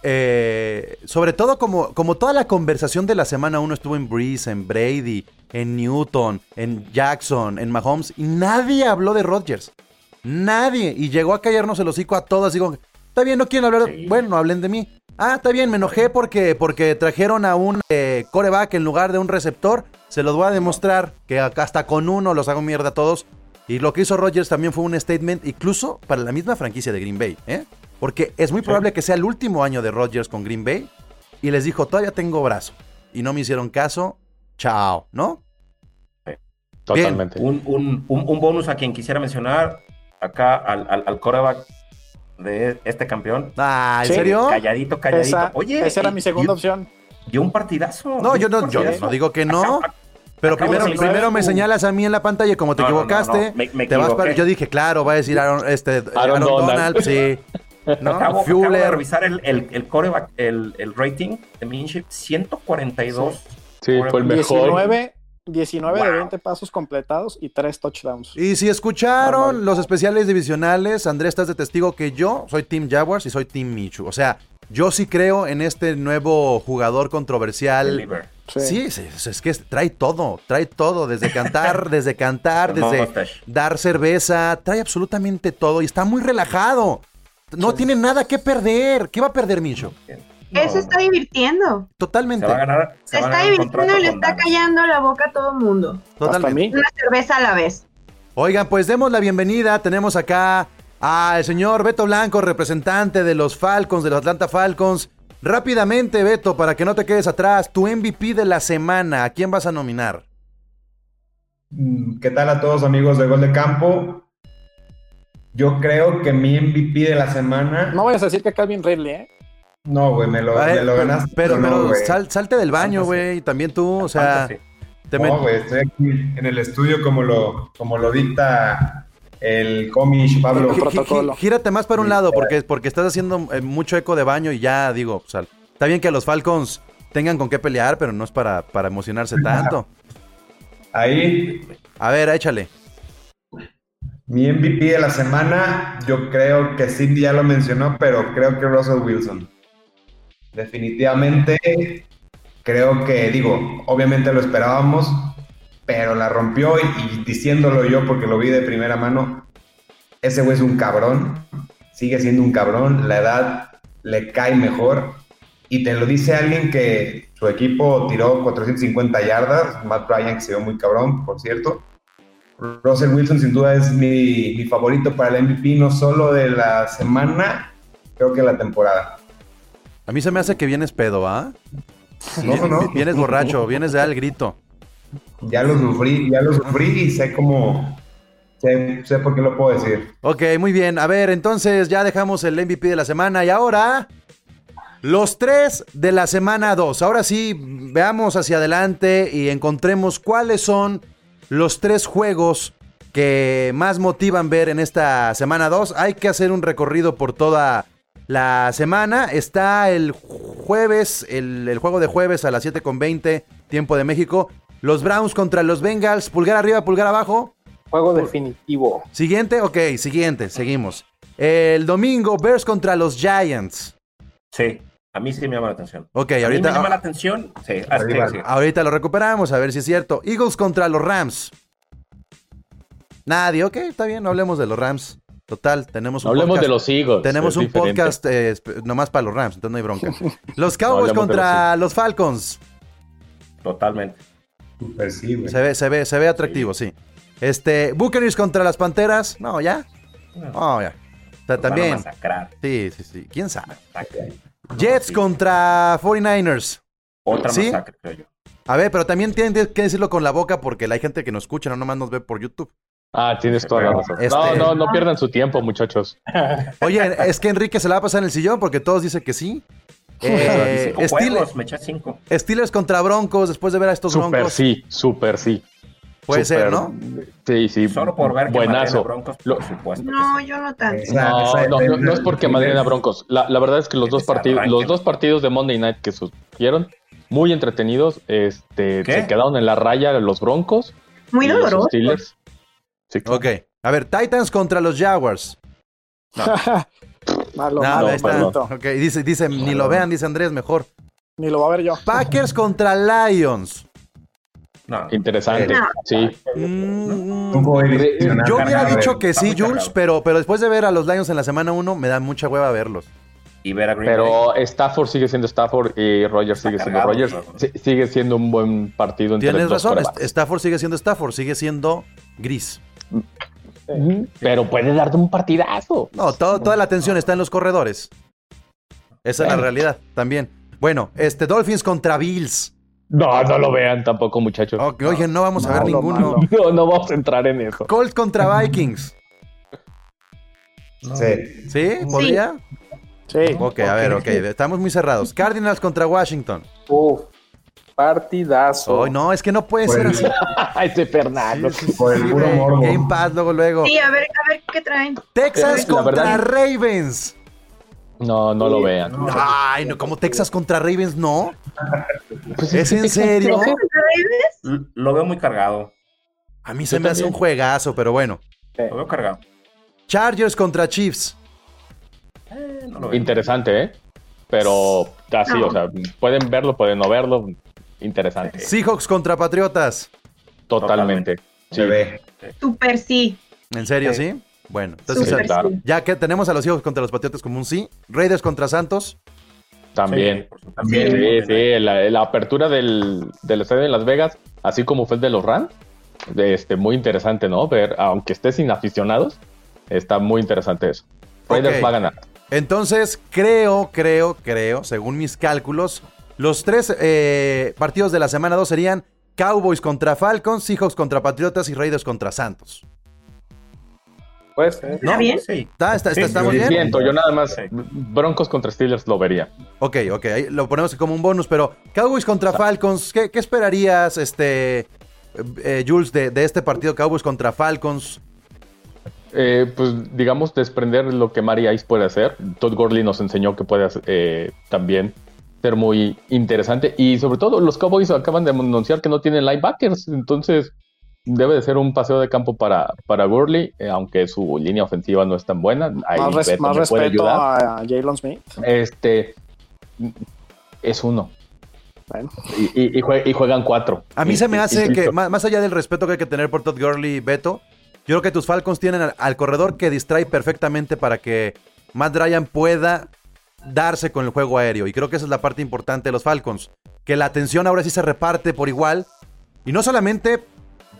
eh, sobre todo como, como toda la conversación de la semana 1 estuvo en Breeze, en Brady, en Newton, en Jackson, en Mahomes, y nadie habló de Rodgers. Nadie. Y llegó a callarnos el hocico a todas. Digo, está bien, no quieren hablar. de-
Sí.
Bueno, no hablen de mí. Ah, está bien, me enojé porque, porque trajeron a un eh, coreback en lugar de un receptor. Se los voy a demostrar que hasta con uno los hago mierda a todos. Y lo que hizo Rodgers también fue un statement, incluso para la misma franquicia de Green Bay, ¿eh? Porque es muy probable que sea el último año de Rodgers con Green Bay. Y les dijo, todavía tengo brazo. Y no me hicieron caso. Chao, ¿no?
Totalmente.
Un, un, un, un bonus a quien quisiera mencionar acá al, al, al quarterback de este campeón.
Ah, ¿en
Sí.
serio?
Calladito, calladito.
Esa,
Oye,
esa era
y-
mi segunda
y-
opción.
Dio un partidazo.
No, yo no, yo no digo que no.
Acá-
Pero
acabo
primero,
de
primero me
su-
señalas a mí en la pantalla como te
No, no, no,
equivocaste,
no, me- me
te vas para- yo dije, claro, va a decir Aaron, este, Aaron,
Donald.
Donald, sí. ¿No?
Acabo, acabo de revisar el, el, el coreback, el, el rating de Minship, 142.
Sí, fue el mejor.
19, 19 de
Wow.
20 pasos completados y 3 touchdowns.
Y si escucharon
Normal.
los especiales divisionales, Andrés, estás de testigo que yo soy Team Jaguars y soy Team Michu. O sea, yo sí creo en este nuevo jugador controversial.
Sí.
Sí, sí, es que trae todo, trae todo, desde cantar, desde cantar, desde dar cerveza, trae absolutamente todo y está muy relajado. No tiene nada que perder. ¿Qué va a perder Micho?
No,
Él se está divirtiendo.
Totalmente.
Se va a ganar.
Se
va a
está divirtiendo y le está callando la boca a todo el mundo.
Totalmente.
Una cerveza a la vez.
Oigan, pues demos la bienvenida. Tenemos acá al señor Beto Blanco, representante de los Falcons, de los Atlanta Falcons. Rápidamente, Beto, para que no te quedes atrás, tu MVP de la semana, ¿a quién vas a nominar?
Mm, ¿Qué tal a todos amigos de Gol de Campo? Yo creo que mi MVP de la semana...
No vayas a decir que Calvin Ridley, ¿eh?
No, güey, me lo, me ganaste.
pero
no,
pero sal- salte del baño, güey, también tú, o sea,
Fantasy.
te
No, güey, estoy aquí en el estudio como lo, como lo dicta el cómic Pablo.
Protocolo.
Gírate más para un lado porque, porque estás haciendo eh, mucho eco de baño y ya digo, o sea, está bien que los Falcons tengan con qué pelear, pero no es para, para emocionarse tanto.
Ahí,
A ver, échale.
mi MVP de la semana, yo creo que Cindy ya lo mencionó, pero creo que Russell Wilson. Definitivamente, creo que, digo, obviamente lo esperábamos, pero la rompió y, y diciéndolo yo porque lo vi de primera mano, ese güey es un cabrón, sigue siendo un cabrón, la edad le cae mejor y te lo dice alguien que su equipo tiró 450 yardas, Matt Ryan que se vio muy cabrón, por cierto. Russell Wilson sin duda es mi, mi favorito para el MVP, no solo de la semana, creo que la temporada.
A mí se me hace que vienes pedo, ¿ah?
No, no.
Vienes borracho, vienes de al grito.
Ya lo sufrí, ya lo sufrí y sé cómo, sé, sé por qué lo puedo decir.
Ok, muy bien. A ver, entonces ya dejamos el MVP de la semana y ahora los tres de la semana 2. Ahora sí, veamos hacia adelante y encontremos cuáles son los tres juegos que más motivan ver en esta semana 2. Hay que hacer un recorrido por toda la semana. Está el jueves, el, el juego de jueves a las 7.20, tiempo de México. Los Browns contra los Bengals. Pulgar arriba, pulgar abajo.
Juego definitivo.
Siguiente, ok, siguiente, seguimos. El domingo, Bears contra los Giants.
Sí, a mí sí me llama la atención.
Ok,
A mí me
ahorita,
llama la atención. Sí,
Arriba.
sí.
ahorita lo recuperamos, a ver si es cierto. Eagles contra los Rams. Nadie, ok, está bien, no hablemos de los Rams. Total, tenemos un
Hablemos
podcast.
de los Eagles.
Tenemos un
diferente.
podcast eh, nomás para los Rams, entonces no hay bronca. Los Cowboys contra los Falcons.
Totalmente.
Super sí, güey.
Se ve, se ve, se ve atractivo, sí. Este, Buccaneers contra las Panteras. No, ya. No, ya. Ta-
Los van a
También.
masacrar.
Sí, sí, sí. ¿Quién sabe?
Masacre.
Jets
Sí.
contra 49ers.
Otra
¿Sí?
masacre, creo yo.
A ver, pero también tienen que decirlo con la boca porque hay gente que nos escucha, no nomás nos ve por YouTube.
Ah, tienes toda la razón.
Este-
No, no, no pierdan su tiempo, muchachos.
Oye, es que Enrique se la va a pasar en el sillón porque todos dicen que sí. Eh, Steelers,
me eché cinco.
Steelers contra Broncos después de ver a estos
Super
Broncos.
sí, super sí.
Puede ser, ¿no?
Sí, sí.
Solo por ver que
Buenazo.
Madrid a Broncos,
Lo-
por supuesto. que
No,
sí.
yo no tanto.
No, no, no, no es porque
de
Madrid a. Broncos. La, la verdad es que los dos
Ese
partidos, los dos partidos de Monday Night que surgieron, muy entretenidos. Este,
¿Qué?
se quedaron en la raya los Broncos.
Muy
y los
doloroso.
Steelers. Sí,
Ok. A ver, Titans contra los Jaguars.
Malo,
No,
malo,
ahí está.
malito.
Ok, dice, dice, ni lo vean, dice Andrés, mejor.
Ni lo va a ver yo.
Packers contra Lions.
No,
Interesante.
No.
Sí.
Mm, yo hubiera dicho que sí, Jules, pero, pero después de ver a los Lions en la semana 1, me da mucha hueva verlos.
y ver a Green Bay.
Pero Stafford sigue siendo Stafford y Rogers sigue siendo Rogers. Sigue siendo un buen partido entre
Tienes razón. Stafford sigue siendo Stafford, sigue siendo gris.
Pero puede darte un partidazo.
No, todo- toda la atención está en los corredores. Esa es la realidad también. Bueno, este Dolphins contra Bills.
No, no lo vean tampoco, muchachos.
Ok, oye, no vamos a ver ninguno.
malo.
No, no vamos a entrar en eso.
Colts contra Vikings.
Sí.
¿Sí? ¿Podría?
Sí.
Ok, a ver, ok. Estamos muy cerrados. Cardinals contra Washington.
Uf, partidazo.
Ay, no, es que no puede
Por
ser
el-
así.
Ese Fernando.
Por el puro
güey.
morbo.
Game Pass, luego, luego.
Sí, a ver, a ver qué traen.
Texas
La
contra
verdad-
Ravens.
No, no lo vean.
Ay, no, como Texas contra Ravens, no.
Pues
¿Es en serio?
L- Lo veo muy cargado.
A mí se me hace un juegazo, pero bueno.
Lo veo cargado.
Chargers contra Chiefs.
Eh, no lo veo.
Interesante, ¿eh? Pero así,
No.
o sea, pueden verlo, pueden no verlo. Interesante.
Seahawks contra Patriotas.
Totalmente. Sí.
Se ve.
Super sí.
¿En serio,
Sí.
sí? Bueno, entonces
Super
claro.
sí.
ya que tenemos a los Seahawks contra los Patriotas como un sí. Raiders contra Santos.
También.
También.
Sí, sí, la, la apertura del, del estadio de Las Vegas, así como fue el de los Rams, este, muy interesante, ¿no? Ver, aunque esté sin aficionados, está muy interesante eso. Raiders va a ganar.
Entonces, creo, creo, creo, según mis cálculos, los tres eh, partidos de la semana 2 serían Cowboys contra Falcons, Seahawks contra Patriotas y Raiders contra Santos.
Pues, eh,
¿No?
bien?
Sí.
¿Está, está-
Sí,
¿Estamos
sí,
bien?
Siento, yo nada más. Broncos contra Steelers lo vería.
Ok, ok, ahí lo ponemos como un bonus, pero Cowboys contra Falcons, ¿qué, qué esperarías, este, eh, Jules, de, de este partido Cowboys contra Falcons?
Eh, pues digamos desprender lo que Mari Ice puede hacer. Todd Gurley nos enseñó que puede hacer, eh, también ser muy interesante y sobre todo los Cowboys acaban de anunciar que no tienen linebackers, entonces debe de ser un paseo de campo para, para Gurley, eh, aunque su línea ofensiva no es tan buena. Ahí
Más, res- más respeto
ayudar.
a Jalen Smith.
Este es uno
Bueno,
y, y- y jue- y juegan cuatro.
A mí
Y-
se me
y-
hace que, más, más allá del respeto que hay que tener por Todd Gurley y Beto, yo creo que tus Falcons tienen al, al corredor que distrae perfectamente para que Matt Ryan pueda darse con el juego aéreo. Y creo que esa es la parte importante de los Falcons. Que la atención ahora sí se reparte por igual. Y no solamente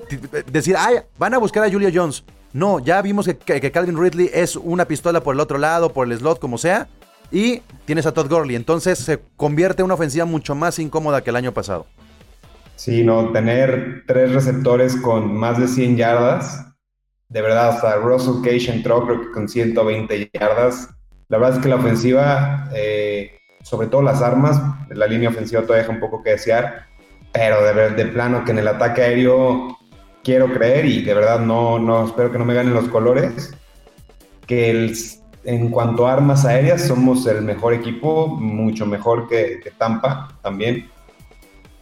t- decir, ay, van a buscar a Julio Jones. No, ya vimos que, que- que Calvin Ridley es una pistola por el otro lado, por el slot, como sea. Y tienes a Todd Gurley. Entonces se convierte en una ofensiva mucho más incómoda que el año pasado.
Sí, no, tener tres receptores con más de 100 yardas, de verdad, hasta Russell Cage entró creo que con 120 yardas. La verdad es que la ofensiva, eh, sobre todo las armas, la línea ofensiva todavía deja un poco que desear, pero de, ver- de plano que en el ataque aéreo quiero creer y de verdad no, no espero que no me ganen los colores, que el- en cuanto a armas aéreas somos el mejor equipo, mucho mejor que, que Tampa también.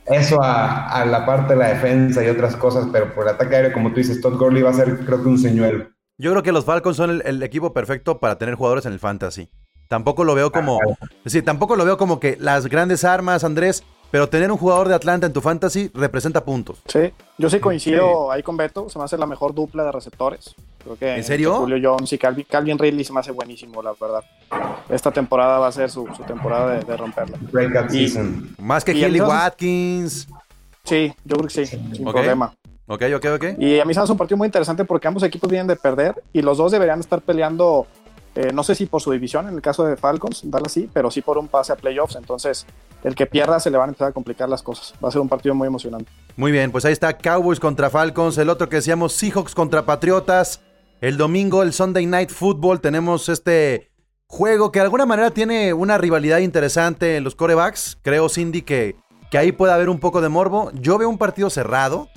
Eso a, a la parte de la defensa y otras cosas, pero por el ataque aéreo, como tú dices, Todd Gurley va a ser creo que un señuelo.
Yo creo que los Falcons son el, el equipo perfecto para tener jugadores en el fantasy. Tampoco lo veo como. Sí, tampoco lo veo como que las grandes armas, Andrés. Pero tener un jugador de Atlanta en tu fantasy representa puntos.
sí, yo sí coincido ahí con Beto. Se me hace la mejor dupla de receptores. Creo que
¿En serio?
Julio Jones y Calvin, Calvin Ridley se me hace buenísimo, la verdad. Esta temporada va a ser su, su temporada de, de romperla. Y-
season.
Más que
Y
Hilly
entonces-
Watkins.
Sí, yo creo que sí, sin
Ok.
problema.
Ok, ok, ok.
Y a mí se me hace un partido muy interesante porque ambos equipos vienen de perder y los dos deberían estar peleando Eh, no sé si por su división, en el caso de Falcons, darle así, pero sí por un pase a playoffs. Entonces, el que pierda se le van a empezar a complicar las cosas. Va a ser un partido muy emocionante.
Muy bien, pues ahí está Cowboys contra Falcons, el otro que decíamos Seahawks contra Patriotas. El domingo, el Sunday Night Football, tenemos este juego que de alguna manera tiene una rivalidad interesante en los corebacks. Creo, Cindy, que, que ahí puede haber un poco de morbo. Yo veo un partido cerrado.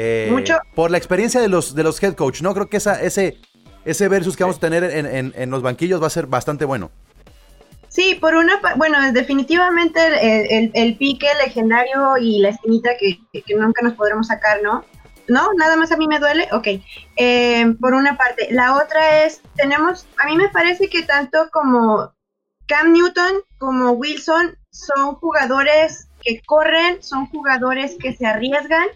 Eh,
Mucho.
Por la experiencia de los, de los head coach, ¿no? Creo que esa, ese, ese versus que vamos a tener en, en- en los banquillos va a ser bastante bueno.
Sí, por una, bueno, definitivamente el, el- el pique legendario y la esquinita que, que- que nunca nos podremos sacar, ¿no? ¿No? ¿Nada más a mí me duele? Ok. Eh, por una parte. La otra es, tenemos, a mí me parece que tanto como Cam Newton como Wilson son jugadores que corren, son jugadores que se arriesgan,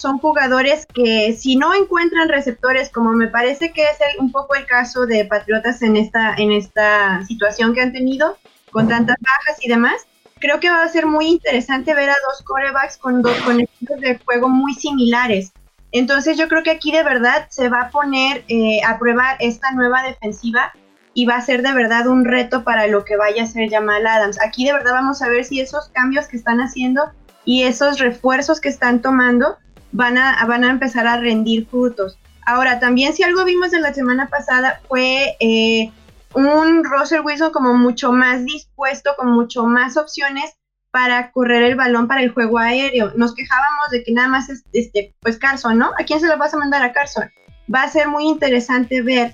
son jugadores que si no encuentran receptores, como me parece que es el- un poco el caso de Patriotas en esta, en esta situación que han tenido, con tantas bajas y demás, creo que va a ser muy interesante ver a dos corebacks con, dos, con estilos de juego muy similares. Entonces yo creo que aquí de verdad se va a poner eh, a prueba esta nueva defensiva y va a ser de verdad un reto para lo que vaya a ser Jamal Adams. Aquí de verdad vamos a ver si esos cambios que están haciendo y esos refuerzos que están tomando van a, van a empezar a rendir frutos. Ahora, también si algo vimos de la semana pasada fue eh, un Russell Wilson como mucho más dispuesto, con mucho más opciones para correr el balón para el juego aéreo. Nos quejábamos de que nada más es, este, pues Carson, ¿no? ¿A quién se lo vas a mandar a Carson? Va a ser muy interesante ver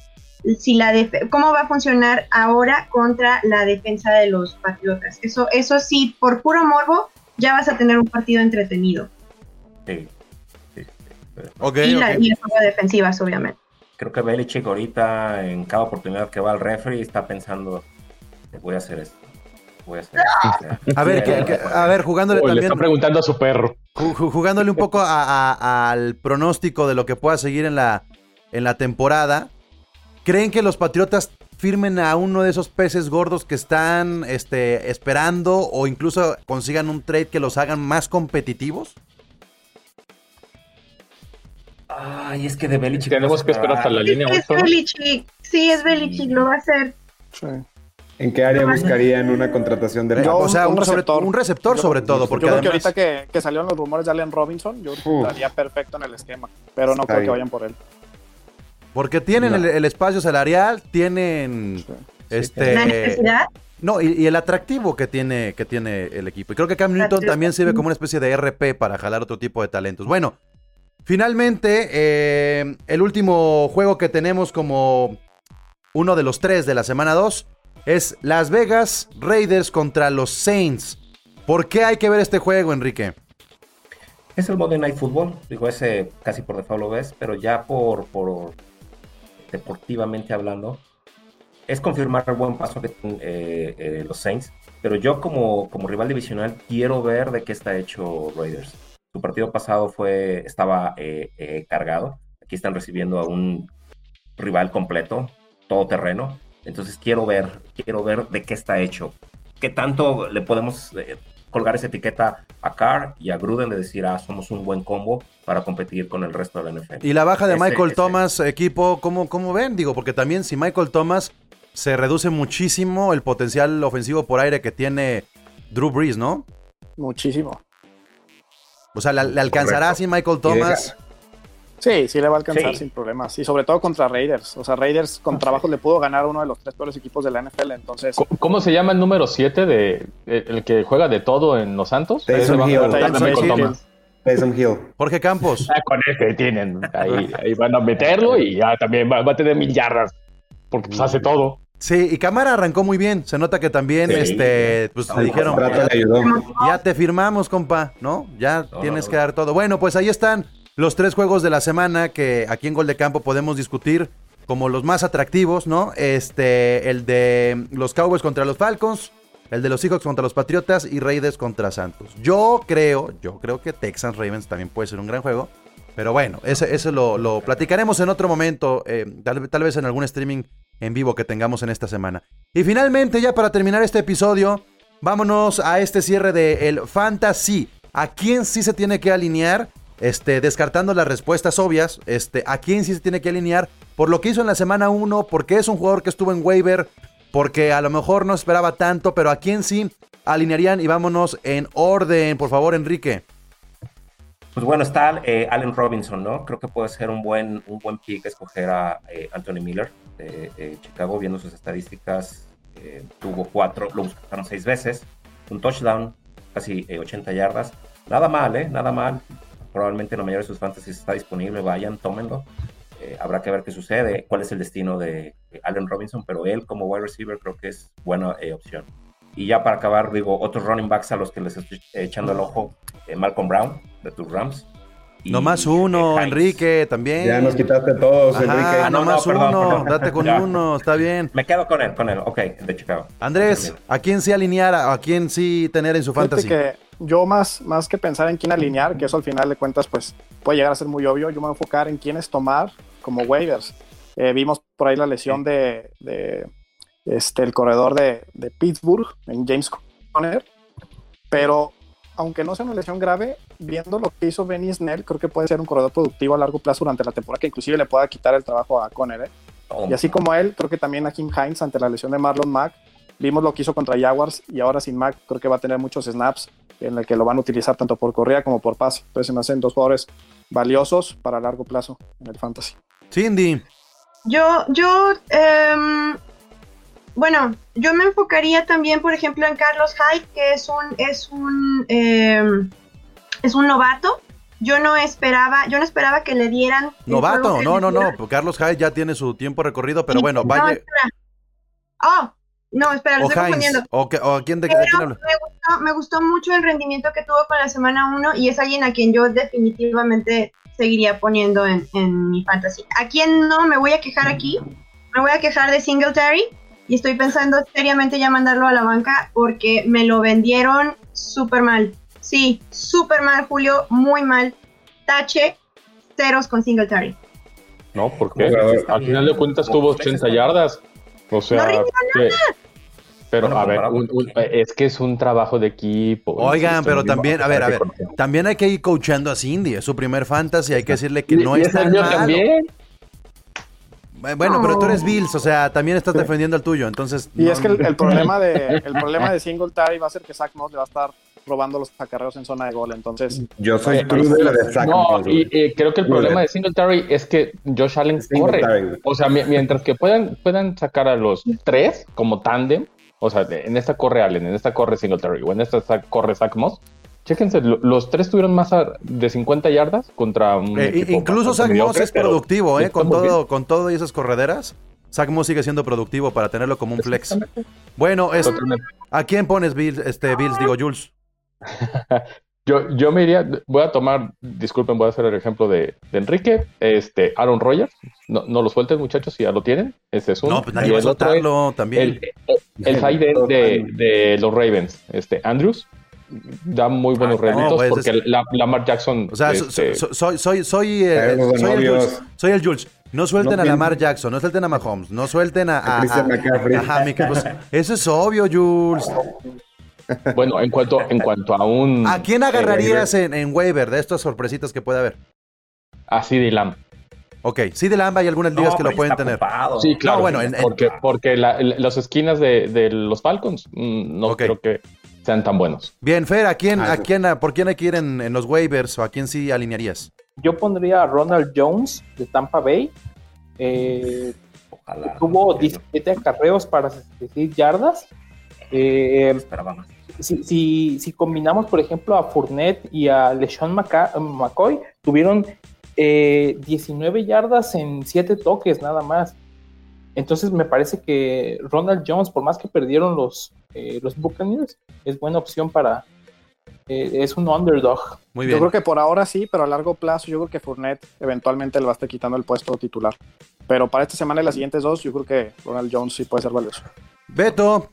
si la cómo va a funcionar ahora contra la defensa de los Patriotas. Eso, eso sí, por puro morbo, ya vas a tener un partido entretenido.
Sí,
y, la,
ok.
y las juego defensivas, obviamente.
Creo que Belichick ahorita, en cada oportunidad que va al refri, está pensando, voy a hacer esto. Voy a hacer esto.
A ver, que- que- a ver, jugándole
le
también.
está preguntando a su perro.
Ju- ju- jugándole un poco a- a- al pronóstico de lo que pueda seguir en la, en la temporada, ¿creen que los Patriotas firmen a uno de esos peces gordos que están este, esperando o incluso consigan un trade que los hagan más competitivos?
Ay, es que de Belichick.
Tenemos que esperar hasta la línea
Es
8. ¿no?
Belichick, sí, es Belichick, lo va a hacer.
Sí.
¿En qué área buscarían una contratación de
Yo-
o sea,
un
un, sobre-
receptor.
un receptor
Yo-
sobre todo, porque
Yo creo que ahorita que, que salieron los rumores de Allen Robinson, yo estaría perfecto en el esquema, pero no
Está
creo que vayan por él.
Porque tienen
No.
el, el espacio salarial, tienen
Sí.
este
La necesidad.
no y, y el atractivo que tiene que tiene el equipo. Y creo que Cam Newton también sirve como una especie de RP para jalar otro tipo de talentos. Bueno, finalmente eh, el último juego que tenemos como uno de los tres de la semana 2 es Las Vegas Raiders contra los Saints. ¿Por qué hay que ver este juego, Enrique?
Es el Monday Night Football, digo, ese casi por default lo ves, pero ya por, por deportivamente hablando, es confirmar el buen paso que tienen eh, eh, los Saints, pero yo como, como rival divisional quiero ver de qué está hecho Raiders. Su partido pasado fue, estaba eh, eh, cargado, aquí están recibiendo a un rival completo, todo terreno, entonces quiero ver, quiero ver de qué está hecho, qué tanto le podemos eh, colgar esa etiqueta a Carr y a Gruden de decir, ah, somos un buen combo para competir con el resto de la NFL.
Y la baja de
Ese-
Michael
ese-
Thomas, equipo, ¿cómo, ¿cómo ven? Digo, porque también si Michael Thomas se reduce muchísimo el potencial ofensivo por aire que tiene Drew Brees, ¿no?
Muchísimo.
O sea, ¿le, le alcanzará
Correcto.
si Michael Thomas?
Sí, sí le va a alcanzar
Sí.
sin problemas. Y sobre todo contra Raiders. O sea, Raiders con trabajo le pudo ganar uno de los tres peores equipos de la NFL. Entonces,
¿Cómo se llama el número 7 de el que juega de todo en los Santos?
Taysom Hill.
Taysom Hill.
Jorge Campos.
Ah, con ese tienen. Ahí, ahí van a meterlo y ya también va, va a tener mil yardas. Porque pues hace todo.
Sí, y Camara arrancó muy bien. Se nota que también,
Sí.
este, pues le dijeron, ya, te firmamos, compa, ¿no? Ya
No,
tienes
no,
que dar todo. Bueno, pues ahí están los tres juegos de la semana que aquí en Gol de Campo podemos discutir como los más atractivos, ¿no? Este, el de los Cowboys contra los Falcons, el de los Seahawks contra los Patriotas y Raiders contra Santos. Yo creo, yo creo que Texans Ravens también puede ser un gran juego. Pero bueno, ese, eso lo, lo platicaremos en otro momento, eh, tal, tal vez en algún streaming en vivo que tengamos en esta semana. Y finalmente, ya para terminar este episodio, vámonos a este cierre de el Fantasy. ¿A quién sí se tiene que alinear este, descartando las respuestas obvias, este, ¿a quién sí se tiene que alinear? Por lo que hizo en la semana 1, porque es un jugador que estuvo en waiver, porque a lo mejor no esperaba tanto, pero ¿a quién sí alinearían? Y vámonos en orden, por favor, Enrique.
Pues bueno, está eh, Allen Robinson, ¿no? Creo que puede ser un buen, un buen pick escoger a eh, Anthony Miller de Chicago, viendo sus estadísticas. Eh, tuvo cuatro, lo buscaron seis veces, un touchdown, casi 80 yardas. Nada mal, ¿eh? Nada mal. Probablemente en la mayoría de sus fantasies está disponible, vayan, tómenlo. habrá que ver qué sucede, cuál es el destino de Allen Robinson, pero él como wide receiver creo que es buena opción. Y ya para acabar, digo, otros running backs a los que les estoy echando el ojo, eh, Malcolm Brown, de tus Rams.
No más uno, Enrique, también.
Ya nos quitaste todos, Enrique.
Ah, no, más uno, date con uno, está bien.
Me quedo con él, con él, ok, de Chicago.
Andrés, ¿a quién sí alinear, a quién sí tener en su fantasy?
que yo más, más que pensar en quién alinear, que eso al final de cuentas pues puede llegar a ser muy obvio, yo me voy a enfocar en quiénes tomar como waivers. Eh, vimos por ahí la lesión de, este, el corredor de, Pittsburgh, en James Conner. Pero aunque no sea una lesión grave, viendo lo que hizo Benny Snell, creo que puede ser un corredor productivo a largo plazo durante la temporada, que inclusive le pueda quitar el trabajo a Conner. ¿eh? y así como él, creo que también a Kim Hines ante la lesión de Marlon Mack. Vimos lo que hizo contra Jaguars y ahora sin Mack creo que va a tener muchos snaps en el que lo van a utilizar tanto por corrida como por pase. Entonces se me hacen dos jugadores valiosos para largo plazo en el fantasy.
Cindy.
Yo, yo em, bueno, yo me enfocaría también, por ejemplo, en Carlos Hyde, que es un, es un, em, es un novato. Yo no esperaba, yo no esperaba que le dieran.
Novato, no, no, no. Carlos Hyde ya tiene su tiempo recorrido, pero bueno, vaya.
Oh, no, espera, lo estoy confundiendo.
O, o, quién de,
quién habla? Me gustó, me gustó mucho el rendimiento que tuvo con la semana 1 y es alguien a quien yo definitivamente seguiría poniendo en, en mi fantasy. ¿A quién no me voy a quejar aquí? Me voy a quejar de Singletary y estoy pensando seriamente ya mandarlo a la banca porque me lo vendieron súper mal. Sí, súper mal, Julio, muy mal. Tache, ceros con Singletary.
No, porque al final de cuentas tuvo 80 yardas. O sea,
no
pero a ver, es que es un trabajo de equipo.
Oigan, pero también, a ver, a ver, también hay que ir coachando a Cindy, es su primer fantasy, hay que decirle que no es tan malo. también. Bueno, pero tú eres Bills, o sea, también estás defendiendo el tuyo, entonces...
Y es que el, problema de, el problema de Singletary va a ser que Zach Moss le va a estar robando los acarreos en zona de gol, entonces...
Yo soy true de, de Zach
No, y creo que el problema de Singletary es que Josh Allen corre. O sea, mientras que puedan, puedan sacar a los tres como tándem, o sea, en esta corre Allen, en esta corre Singletary, o en esta corre Zach Moss, Chéquense, los tres tuvieron más de 50 yardas contra un.
Eh, incluso Zach Moss es productivo, ¿eh? Con todo, con todo y esas correderas. Zach Moss sigue siendo productivo para tenerlo como un flex. Bueno, es, ¿a quién pones Bills, este, Bills, digo, Jules?
yo, yo me iría, voy a tomar, disculpen, voy a hacer el ejemplo de, Enrique, este, Aaron Rodgers, no, no lo suelten muchachos si ya lo tienen, ese es uno.
No, pues nadie va a soltarlo también.
El, el, de, de, los Ravens, este, Andrews, da muy buenos ah, pues porque la, Lamar Jackson.
O sea, este, soy, soy, soy, eh, soy, el Jules, soy el Jules. No suelten a Lamar Jackson, no suelten a Mahomes, no suelten a. a, a, pues, eso es obvio, Jules.
Bueno, en cuanto, en cuanto a un.
¿A quién agarrarías en, en waiver de estas sorpresitas que puede haber?
A CD Lamb.
Ok, CD Lamb hay algunas ligas que lo pueden tener.
Sí, claro. bueno, porque, porque las esquinas de, de, los Falcons, mm, no creo que sean tan buenos.
Bien, Fer, ¿a quién, a quién, por quién hay que ir en, los waivers o a quién sí alinearías?
Yo pondría a Ronald Jones de Tampa Bay. Eh, tuvo 17 acarreos para 66 yardas. Eh, si, si, combinamos, por ejemplo, a Fournette y a LeSean McCoy, tuvieron 19 eh, yardas en 7 toques nada más. Entonces me parece que Ronald Jones, por más que perdieron los, eh, los Buccaneers, es buena opción para... Eh, es un underdog.
Muy bien. Yo creo que por ahora sí, pero a largo plazo yo creo que Fournette eventualmente le va a estar quitando el puesto titular. Pero para esta semana y las siguientes dos, yo creo que Ronald Jones sí puede ser valioso.
Beto.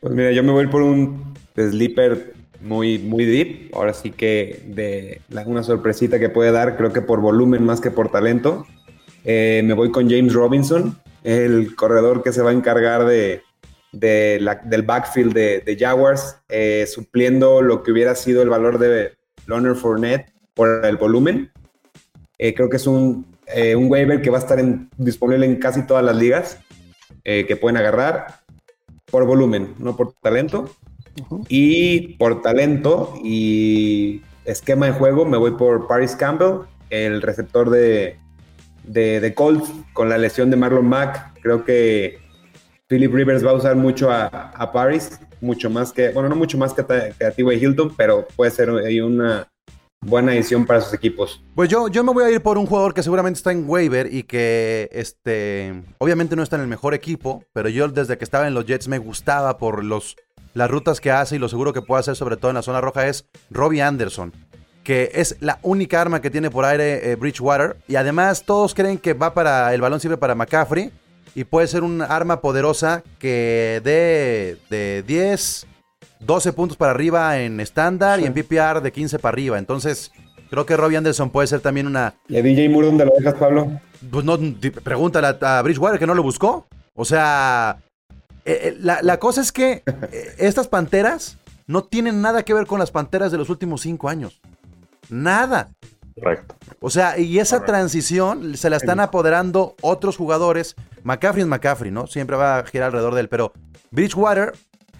Pues mira, yo me voy por un sleeper muy, muy deep. Ahora sí que de una sorpresita que puede dar, creo que por volumen más que por talento. Eh, me voy con James Robinson, el corredor que se va a encargar de, del backfield de, Jaguars, eh, supliendo lo que hubiera sido el valor de Leonard Fournette. por el volumen. Eh, creo que es un, un waiver que va a estar en- disponible en casi todas las ligas que pueden agarrar por volumen, no por talento. Y por talento y esquema de juego me voy por Paris Campbell, el receptor de, de, de Colts con la lesión de Marlon Mack. Creo que Philip Rivers va a usar mucho a, a Paris, mucho más que, bueno, no mucho más que, que a T.Y. Hilton, pero puede ser una buena edición para sus equipos.
Pues yo, yo me voy a ir por un jugador que seguramente está en waiver y que, este, obviamente no está en el mejor equipo, pero yo desde que estaba en los Jets me gustaba por los, las rutas que hace y lo seguro que puede hacer, sobre todo en la zona roja, es Robbie Anderson, que es la única arma que tiene por aire eh, Bridgewater y además todos creen que va para, el balón sirve para McCaffrey y puede ser un arma poderosa que dé de 10, 12 puntos para arriba en estándar y en PPR de 15 para arriba. Entonces, creo que Robbie Anderson puede ser también una.
¿Y a DJ Moore dónde lo dejas, Pablo?
Pues no, pregúntale a, a Bridgewater que no lo buscó. O sea, eh, eh, la, la cosa es que estas panteras no tienen nada que ver con las panteras de los últimos cinco años. Nada.
Correcto.
O sea, y esa transición se la están apoderando otros jugadores. McCaffrey es McCaffrey, ¿no? Siempre va a girar alrededor de él. Pero Bridgewater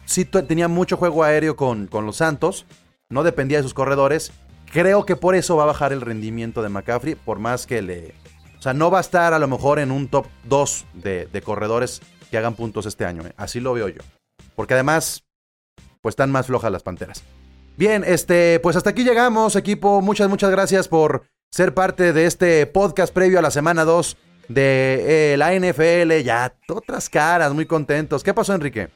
sí tenía mucho juego aéreo con, con los Santos. No dependía de sus corredores. Creo que por eso va a bajar el rendimiento de McCaffrey. Por más que le. O sea, no va a estar a lo mejor en un top 2 de, de corredores que hagan puntos este año. ¿eh? Así lo veo yo. Porque además, pues están más flojas las panteras. Bien, este, pues hasta aquí llegamos, equipo. Muchas, muchas gracias por ser parte de este podcast previo a la semana 2 de eh, la NFL. Ya, otras caras, muy contentos. ¿Qué pasó, Enrique?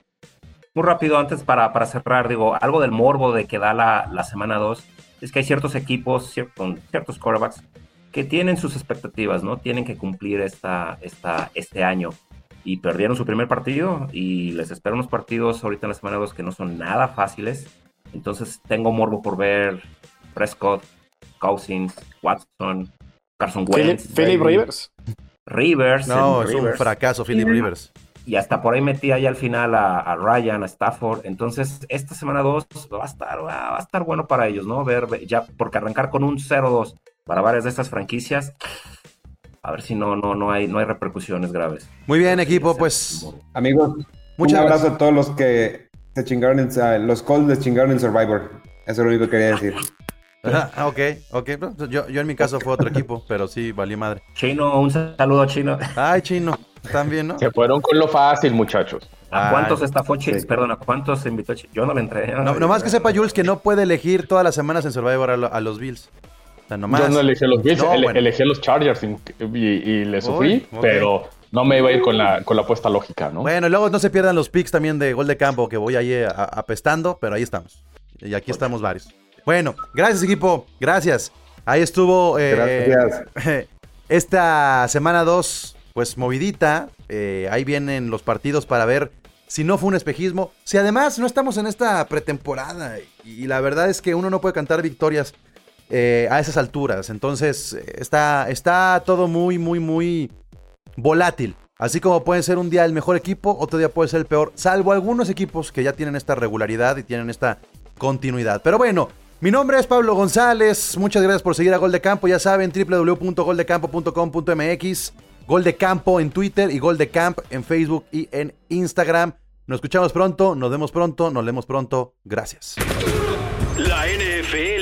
Muy rápido, antes para, para cerrar, digo, algo del morbo de que da la, la semana 2 es que hay ciertos equipos con ciertos quarterbacks que tienen sus expectativas, ¿no? Tienen que cumplir esta, esta, este año. Y perdieron su primer partido y les esperan unos partidos ahorita en la semana 2 que no son nada fáciles. Entonces tengo morbo por ver Prescott, Cousins, Watson, Carson Wentz,
Philip Rivers.
Rivers.
No, es un fracaso, Philip. Rivers.
Y hasta por ahí metí ahí al final a, a Ryan, a Stafford. Entonces, esta semana 2 va a estar, va a estar bueno para ellos, ¿no? Ver, ya, porque arrancar con un 0-2 para varias de estas franquicias, a ver si no, no, no hay, no hay repercusiones graves.
Muy bien, equipo, pues.
Amigos,
Muchas
un abrazo
gracias.
a todos los que se chingaron en, ah, los Colts les chingaron en Survivor. Eso es lo único que quería decir.
Ah, ok, ok. No, Yo, yo en mi caso fue otro equipo, pero sí, valí madre.
Chino, un saludo Chino.
Ay, chino, también, ¿no?
Se fueron con lo fácil, muchachos.
¿A
Ay.
cuántos estafó Chino? Perdón, ¿a cuántos invitó Chino? Yo no le entré.
No, nomás que sepa Jules que no puede elegir todas las semanas en Survivor a, lo- a los Bills. O sea, nomás.
Yo no elegí a los Bills,
No,
ele-
bueno.
elegí a los Chargers y, y- y le sufrí,
Uy, ok.
pero no me iba a ir con la, con la apuesta lógica, ¿no?
Bueno, y luego no se pierdan los picks también de gol de campo, que voy ahí a- apestando, pero ahí estamos. Y aquí estamos varios. Bueno, gracias equipo, gracias. Ahí estuvo eh,
Gracias.
esta semana 2, pues movidita. Eh, ahí vienen los partidos para ver si no fue un espejismo. Si además no estamos en esta pretemporada. Y la verdad es que uno no puede cantar victorias eh, a esas alturas. Entonces eh, está, está todo muy, muy, muy volátil. Así como puede ser un día el mejor equipo, otro día puede ser el peor, salvo algunos equipos que ya tienen esta regularidad y tienen esta continuidad. Pero bueno, mi nombre es Pablo González, muchas gracias por seguir a Gol de Campo, ya saben, www.goldecampo.com.mx, Gol de Campo en Twitter y Gol de Camp en Facebook y en Instagram. Nos escuchamos pronto, nos vemos pronto, nos leemos pronto, gracias.
La NFL.